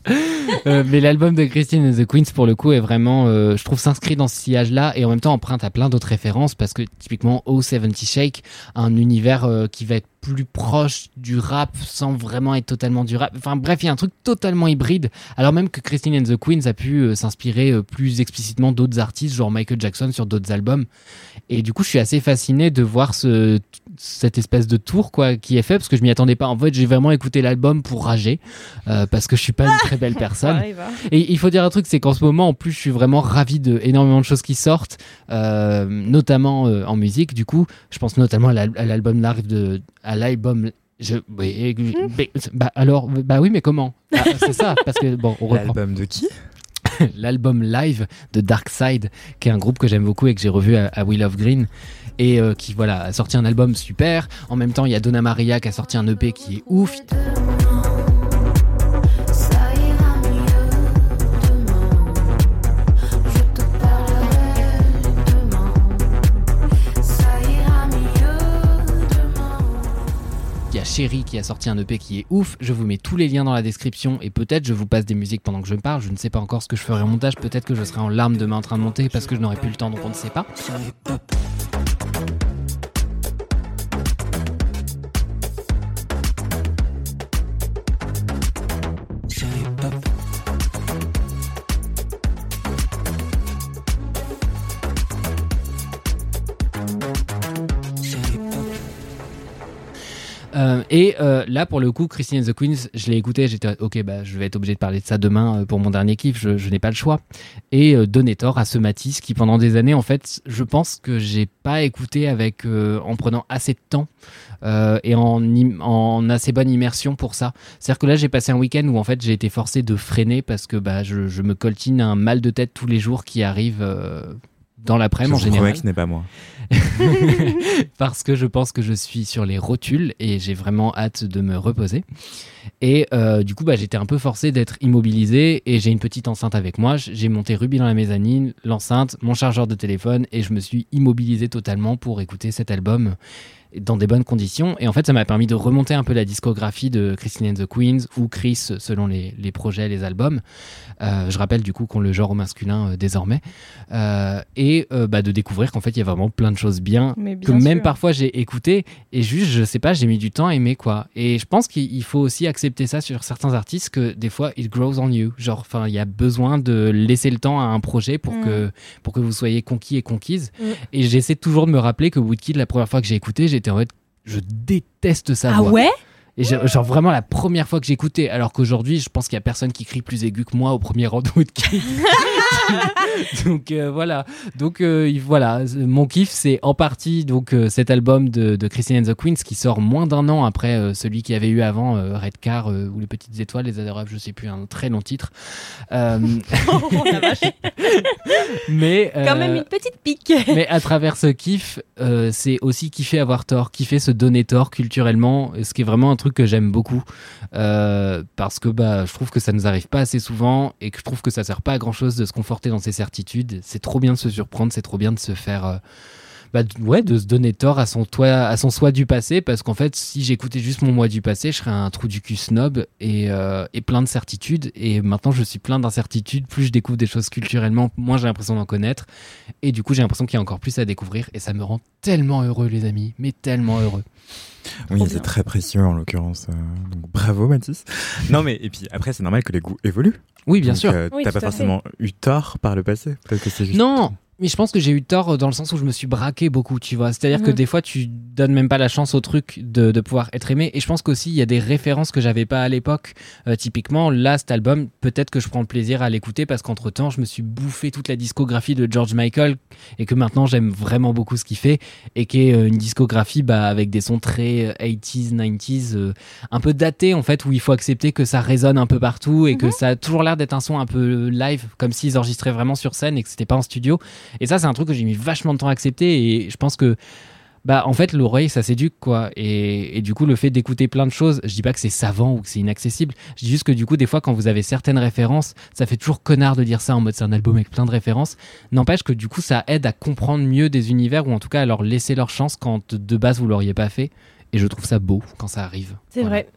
Euh, mais l'album de Christine and the Queens, pour le coup, est vraiment, euh, je trouve, s'inscrit dans ce sillage-là et en même temps emprunte à plein d'autres références parce que typiquement, O70 Shake, un univers euh, qui va être plus proche du rap sans vraiment être totalement du rap. Enfin bref, il y a un truc totalement hybride. Alors même que Christine and the Queens a pu euh, s'inspirer euh, plus explicitement d'autres artistes, genre Michael Jackson sur d'autres albums. Et du coup, je suis assez fasciné de voir ce, cette espèce de tour quoi qui est fait parce que je m'y attendais pas. En fait, j'ai vraiment écouté l'album pour rager euh, parce que je suis pas une très belle personne. Et il faut dire un truc, c'est qu'en ce moment, en plus, je suis vraiment ravi de énormément de choses qui sortent, euh, notamment euh, en musique. Du coup, je pense notamment à l'al- à l'album live de, à l'album. Je, mais- bah alors, bah oui, mais comment? Ah, C'est ça, parce que bon, on reprend L'album de qui? l'album live de Dark Side, qui est un groupe que j'aime beaucoup et que j'ai revu à, Will of Green, et euh, qui voilà a sorti un album super. En même temps, il y a Donna Maria qui a sorti un EP qui est ouf. Chéri qui a sorti un EP qui est ouf. Je vous mets tous les liens dans la description et peut-être je vous passe des musiques pendant que je parle. Je ne sais pas encore ce que je ferai en montage. Peut-être que je serai en larmes demain en train de monter parce que je n'aurai plus le temps donc on ne sait pas. Euh, et euh, là, pour le coup, Christine and the Queens, je l'ai écouté, j'étais ok, bah, je vais être obligé de parler de ça demain euh, pour mon dernier kiff, je, n'ai pas le choix. Et donner tort à ce Matisse qui, pendant des années, en fait, je pense que j'ai pas écouté avec en prenant assez de temps et en, en assez bonne immersion pour ça. C'est-à-dire que là, j'ai passé un week-end où en fait, j'ai été forcé de freiner parce que bah, je, je me coltine un mal de tête tous les jours qui arrive. Dans l'après-midi en Je général. ce n'est pas moi. parce que je pense que je suis sur les rotules et j'ai vraiment hâte de me reposer. Et euh, du coup, bah, j'étais un peu forcé d'être immobilisé et j'ai une petite enceinte avec moi. J'ai monté Ruby dans la mezzanine, l'enceinte, mon chargeur de téléphone et je me suis immobilisé totalement pour écouter cet album dans des bonnes conditions. Et en fait, ça m'a permis de remonter un peu la discographie de Christine and the Queens ou Chris selon les, les projets, les albums. Euh, je rappelle du coup qu'on le genre au masculin euh, désormais. Euh, et bah, de découvrir qu'en fait, il y a vraiment plein de choses bien que même sûr. parfois j'ai écouté et juste je sais pas j'ai mis du temps à aimer quoi et je pense qu'il faut aussi accepter ça sur certains artistes que des fois it grows on you genre enfin il y a besoin de laisser le temps à un projet pour Mm. que pour que vous soyez conquis et conquise Mm. et j'essaie toujours de me rappeler que Woodkid la première fois que j'ai écouté j'étais en mode je déteste sa Ah voix. ouais? Et genre vraiment la première fois que j'écoutais alors qu'aujourd'hui je pense qu'il y a personne qui crie plus aigu que moi au premier rang de Woodkid donc euh, voilà donc euh, il- voilà mon kiff c'est en partie donc euh, cet album de, de Christine and the Queens qui sort moins d'un an après celui qu'il y avait eu avant Red Car euh, ou les petites étoiles les adorables je sais plus un très long titre Oh mais Quand même une petite pique. mais à travers ce kiff, c'est aussi kiffer avoir tort, kiffer se donner tort culturellement, ce qui est vraiment un truc que j'aime beaucoup. Parce que bah, je trouve que ça nous arrive pas assez souvent et que je trouve que ça sert pas à grand chose de se conforter dans ses C'est trop bien de se surprendre, c'est trop bien de se faire. Bah, ouais, de se donner tort à son, toi, à son soi du passé, parce qu'en fait, si j'écoutais juste mon moi du passé, je serais un trou du cul snob et, euh, et plein de certitudes. Et maintenant, je suis plein d'incertitudes. Plus je découvre des choses culturellement, moins j'ai l'impression d'en connaître. Et du coup, j'ai l'impression qu'il y a encore plus à découvrir. Et ça me rend tellement heureux, les amis, mais tellement heureux. Oui, c'est très précieux en l'occurrence. euh, donc bravo Mathis. non mais et puis après c'est normal que les goûts évoluent. Oui, bien Donc, sûr. euh, Oui, T'as pas fait. forcément eu tort par le passé. Peut-être que c'est juste. Non, mais je pense que j'ai eu tort dans le sens où je me suis braqué beaucoup, tu vois. C'est-à-dire que Mhm. des fois, tu donnes même pas la chance au truc de, de pouvoir être aimé. Et je pense qu'aussi, il y a des références que j'avais pas à l'époque. Euh, typiquement, là, cet album, peut-être que je prends le plaisir à l'écouter parce qu'entre temps, je me suis bouffé toute la discographie de George Michael et que maintenant, j'aime vraiment beaucoup ce qu'il fait et qui est euh, une discographie bah, avec des sons très euh, 80s, 90s, euh, un peu datés en fait, où il faut accepter que ça résonne un peu partout et que ça a toujours l'air d'être un son un peu live, comme s'ils enregistraient vraiment sur scène et que c'était pas en studio. Et ça, c'est un truc que j'ai mis vachement de temps à accepter et je pense que. Bah, en fait, l'oreille, ça s'éduque, quoi. Et, et du coup, le fait d'écouter plein de choses, je dis pas que c'est savant ou que c'est inaccessible. Je dis juste que du coup, des fois, quand vous avez certaines références, ça fait toujours connard de dire ça en mode c'est un album avec plein de références. N'empêche que du coup, ça aide à comprendre mieux des univers ou en tout cas à leur laisser leur chance quand de base vous l'auriez pas fait. Et je trouve ça beau quand ça arrive. C'est Voilà. vrai.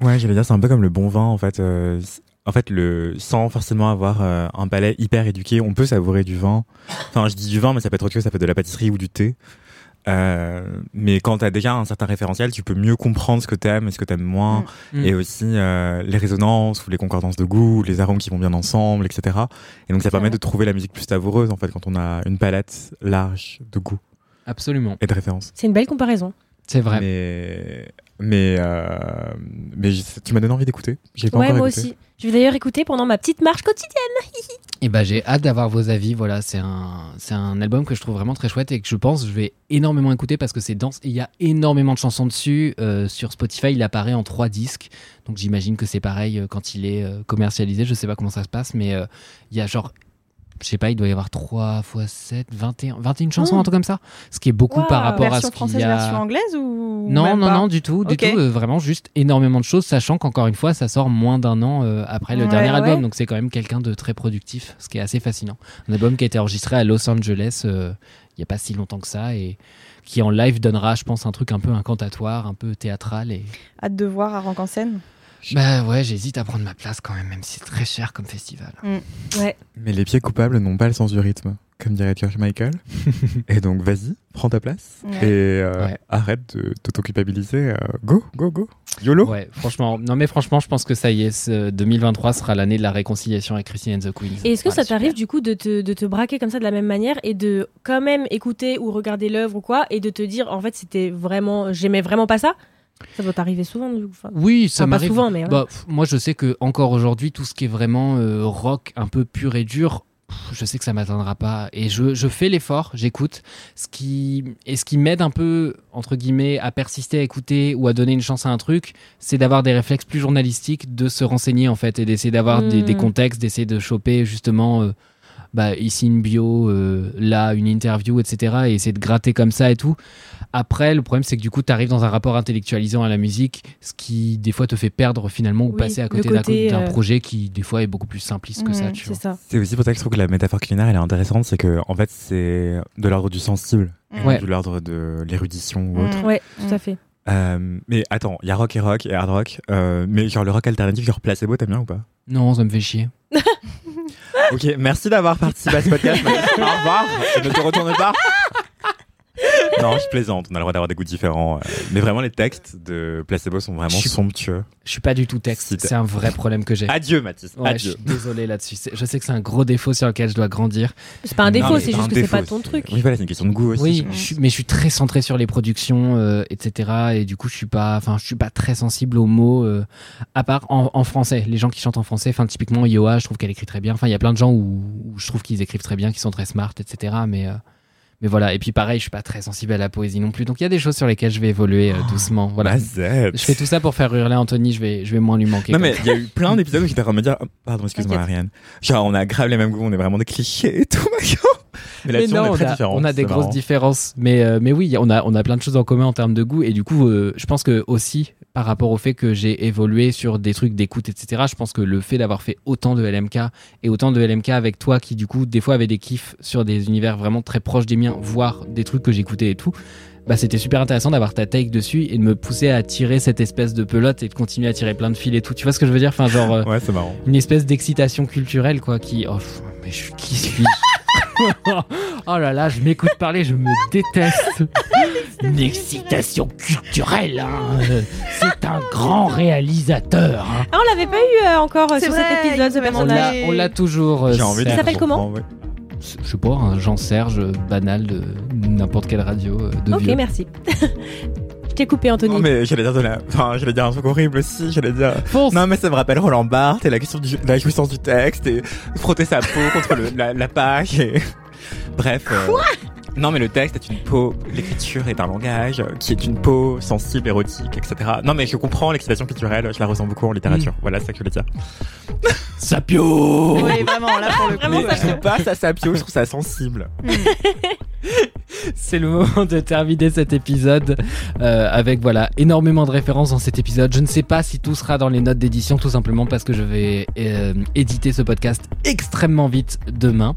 Ouais, j'allais dire c'est un peu comme le bon vin en fait. euh, en fait, le sans forcément avoir euh, un palais hyper éduqué, on peut savourer du vin. Enfin, je dis du vin, mais ça peut être autre chose, ça peut être de la pâtisserie ou du thé. Euh, mais quand t'as déjà un certain référentiel, tu peux mieux comprendre ce que t'aimes et ce que t'aimes moins, Mm. et aussi euh, les résonances ou les concordances de goût, les arômes qui vont bien ensemble, etc. Et donc ça permet vrai. de trouver la musique plus savoureuse en fait quand on a une palette large de goût Absolument. et de références. C'est une belle comparaison. C'est vrai. Mais mais euh, mais tu m'as donné envie d'écouter. J'ai pas Ouais, encore moi écouté. aussi. Je vais d'ailleurs écouter pendant ma petite marche quotidienne. Et bah j'ai hâte d'avoir vos avis. Voilà, c'est un, un album que je trouve vraiment très chouette et que je pense je vais énormément écouter parce que c'est dense et il y a énormément de chansons dessus. Euh, sur Spotify, il apparaît en trois disques. Donc j'imagine que c'est pareil euh, quand il est euh, commercialisé. Je sais pas comment ça se passe, mais il y a genre. Je sais pas, il doit y avoir 3 x 7, 21, 21 chansons, Oh. un truc comme ça. Ce qui est beaucoup par rapport à ce qu'il y a. version anglaise ou Non, même non, pas non, du tout, du tout. euh, vraiment, juste énormément de choses, sachant qu'encore une fois, ça sort moins d'un an euh, après le Ouais, dernier ouais. album. Donc, c'est quand même quelqu'un de très productif, ce qui est assez fascinant. Un album qui a été enregistré à Los Angeles euh, il n'y a pas si longtemps que ça et qui en live donnera, je pense, un truc un peu incantatoire, un peu théâtral. Et... Hâte de voir à Rock en scène. Bah ouais, j'hésite à prendre ma place quand même, même si c'est très cher comme festival. Ouais. Mais les pieds coupables n'ont pas le sens du rythme, comme dirait George Michael. et donc, vas-y, prends ta place Ouais. et euh, Ouais. arrête de t'auto-culpabiliser. euh, go, go, go. YOLO. Ouais, franchement, non mais franchement, je pense que ça y est, ce 2023 sera l'année de la réconciliation avec Christine and the Queens. Et est-ce que Voilà, ça t'arrive du coup de te, de te braquer comme ça de la même manière et de quand même écouter ou regarder l'œuvre ou quoi et de te dire en fait c'était vraiment j'aimais vraiment pas ça? Ça doit t'arriver souvent du coup. Oui, ça Enfin, pas m'arrive. souvent, mais ouais. Bah, pff, moi, je sais que encore aujourd'hui, tout ce qui est vraiment euh, rock, un peu pur et dur, je sais que ça m'atteindra pas. Et je, je fais l'effort, j'écoute. Ce qui et ce qui m'aide un peu entre guillemets à persister à écouter ou à donner une chance à un truc, c'est d'avoir des réflexes plus journalistiques, de se renseigner en fait et d'essayer d'avoir des, Mm. des contextes, d'essayer de choper justement. euh, bah, ici une bio, euh, là une interview, etc. Et essayer de gratter comme ça et tout. Après, le problème, c'est que du coup, tu arrives dans un rapport intellectualisant à la musique, ce qui des fois te fait perdre finalement ou Oui, passer à côté d'un côté, d'un euh, projet qui des fois est beaucoup plus simpliste que ça. Tu C'est vois. ça. C'est aussi pour ça que je trouve que la métaphore culinaire elle est intéressante, c'est que en fait c'est de l'ordre du sensible, Ouais. de l'ordre de l'érudition ou Mm. autre. Ouais, Mm. tout à fait. Euh, mais attends, il y a rock et rock et hard rock, euh, mais genre le rock alternatif, genre placebo, t'aimes bien ou pas? Non, ça me fait chier. Ok, merci d'avoir participé à ce podcast. Au revoir. Et ne te retourne pas. Non, je plaisante. On a le droit d'avoir des goûts différents. euh, Mais vraiment, les textes de Placebo sont vraiment Je somptueux. Je suis pas du tout texte. C'est un vrai problème que j'ai. Adieu, Mathis. Ouais, je Adieu. suis désolé là-dessus. Je sais que c'est un gros défaut sur lequel je dois grandir. C'est pas un défaut, c'est juste que c'est pas ton truc. Oui, voilà, c'est une question de goût aussi. Oui, je je suis- mais je suis très centré sur les productions, euh, etc. Et du coup, je suis pas, enfin, je suis pas très sensible aux mots, euh, à part en, en français. Les gens qui chantent en français, enfin, typiquement Yoa, je trouve qu'elle écrit très bien. Enfin, il y a plein de gens où, où je trouve qu'ils écrivent très bien, qui sont très smart, etc. Mais euh, mais voilà. Et puis pareil, je suis pas très sensible à la poésie non plus. Donc il y a des choses sur lesquelles je vais évoluer euh, doucement. Voilà. Mazette. Je fais tout ça pour faire hurler Anthony. Je vais, je vais moins lui manquer. Non, mais il y a eu plein d'épisodes où j'étais en train de me dire, oh, pardon, excuse-moi. Ariane. Genre, on a grave les mêmes goûts, on est vraiment des clichés et tout. Mais Mais là-dessus, non, on est très a, différents. on a des grosses différences. Mais, euh, mais oui, on a, on a plein de choses en commun en termes de goût. Et du coup, euh, je pense que aussi, par rapport au fait que j'ai évolué sur des trucs d'écoute, etc., je pense que le fait d'avoir fait autant de LMK et autant de LMK avec toi qui, du coup, des fois avait des kiffs sur des univers vraiment très proches des miens, voire des trucs que j'écoutais et tout. Bah, c'était super intéressant d'avoir ta take dessus et de me pousser à tirer cette espèce de pelote et de continuer à tirer plein de fils et tout. Tu vois ce que je veux dire? Enfin, genre, euh, Ouais, c'est marrant. une espèce d'excitation culturelle quoi qui oh pff, mais je qui suis oh là là je m'écoute parler je me déteste une excitation culturelle hein. C'est un grand réalisateur hein. Ah, on l'avait pas eu euh, encore euh, C'est sur vrai, cet épisode, ce il personnage. l'a on l'a toujours euh, J'ai envie de Serge. s'appelle comment ouais. je sais pas un Jean Serge euh, banal de n'importe quelle radio euh, de Ok, vieux. merci. Je t'ai coupé, Anthony. Non, mais j'allais dire de la... enfin, j'allais dire un truc horrible aussi. J'allais dire. Fonce. Non, mais ça me rappelle Roland Barthes et la question du- de la jouissance du texte et frotter sa peau contre le- la, la page et. Bref. euh, non, mais le texte est une peau, l'écriture est un langage qui est une peau sensible, érotique, etc. Non, mais je comprends l'excitation culturelle, je la ressens beaucoup en littérature. Voilà, c'est ça que je voulais dire. Sapio Oui, vraiment, là pour le coup. Mais je trouve pas ça sapio, je trouve ça sensible. C'est le moment de terminer cet épisode euh, avec voilà énormément de références dans cet épisode. Je ne sais pas si tout sera dans les notes d'édition, tout simplement parce que je vais euh, éditer ce podcast extrêmement vite demain.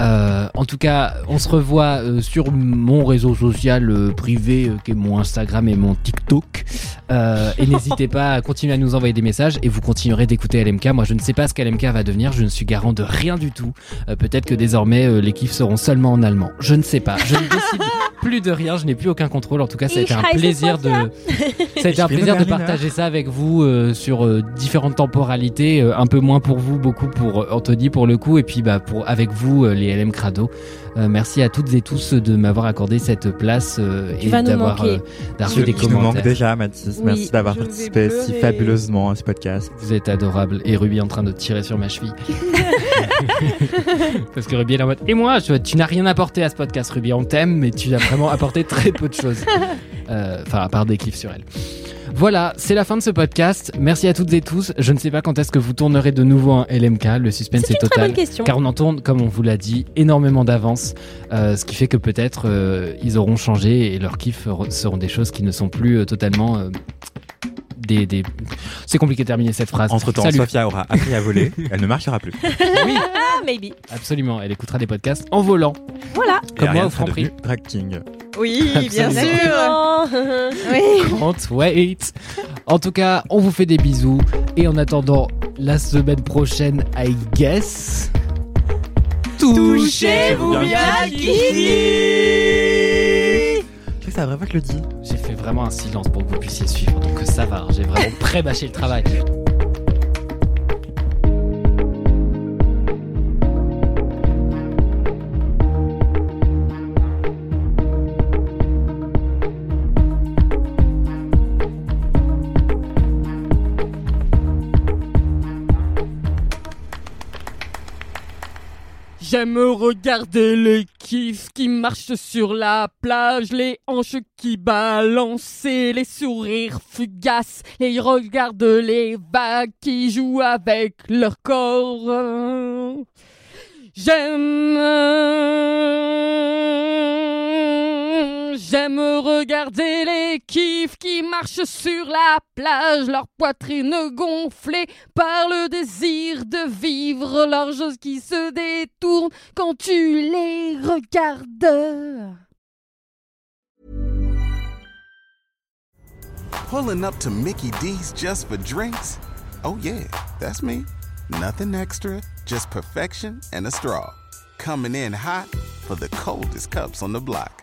Euh, en tout cas, on se revoit euh, sur mon réseau social euh, privé, euh, qui est mon Instagram et mon TikTok. Euh, et n'hésitez pas à continuer à nous envoyer des messages et vous continuerez d'écouter LMK. Moi, je ne sais pas ce qu'LMK va devenir. Je ne suis garant de rien du tout. Euh, Peut-être que désormais euh, les kiffs seront seulement en allemand. Je ne sais pas. Je ne décide plus de rien. Je n'ai plus aucun contrôle. En tout cas, ça a été un plaisir de, ça a été un plaisir de partager ça avec vous euh, sur euh, différentes temporalités. euh, un peu moins pour vous, beaucoup pour Anthony pour le coup, et puis bah pour avec vous euh, les LM Crado. Euh, merci à toutes et tous de m'avoir accordé cette place euh, et d'avoir euh, fait des je nous manque commentaires. déjà, Mathis. Oui, Merci d'avoir participé si fabuleusement à ce podcast. Vous êtes adorable et Ruby en train de tirer sur ma cheville. Parce que Ruby est en mode. Et moi, tu, tu n'as rien apporté à ce podcast, Ruby. On t'aime, mais tu as vraiment apporté très peu de choses. Euh, Enfin, à part des kiffs sur elle. Voilà, c'est la fin de ce podcast. Merci à toutes et tous. Je ne sais pas quand est-ce que vous tournerez de nouveau un LMK. Le suspense C'est est une très total. bonne question. Car on en tourne, comme on vous l'a dit, énormément d'avance. euh, ce qui fait que peut-être euh, ils auront changé et leurs kiffs seront des choses qui ne sont plus euh, totalement. Des, des... C'est compliqué de terminer cette phrase. Entre temps, Salut. Sophia aura appris à voler. Elle ne marchera plus. Oui, Ah, maybe. absolument. Elle écoutera des podcasts en volant. Voilà. Comme Et moi Ariane au sera Franprix. devenue Drag King. Oui, bien sûr. Exactement. Oui. Can't wait. En tout cas, on vous fait des bisous. Et en attendant, la semaine prochaine, I guess. Touchez-vous bien, que le. J'ai fait vraiment un silence pour que vous puissiez suivre, donc ça va. J'ai vraiment pré-bâché le travail. J'aime regarder les kiffs qui marchent sur la plage, les hanches qui balancent et les sourires fugaces, les regards de les vagues qui jouent avec leur corps. J'aime. J'aime regarder les kiffs qui marchent sur la plage, leur poitrine gonflée par le désir de vivre, leurs choses qui se détournent quand tu les regardes. Pulling up to Mickey D's just for drinks? Oh, yeah, that's me. Nothing extra, just perfection and a straw. Coming in hot for the coldest cups on the block.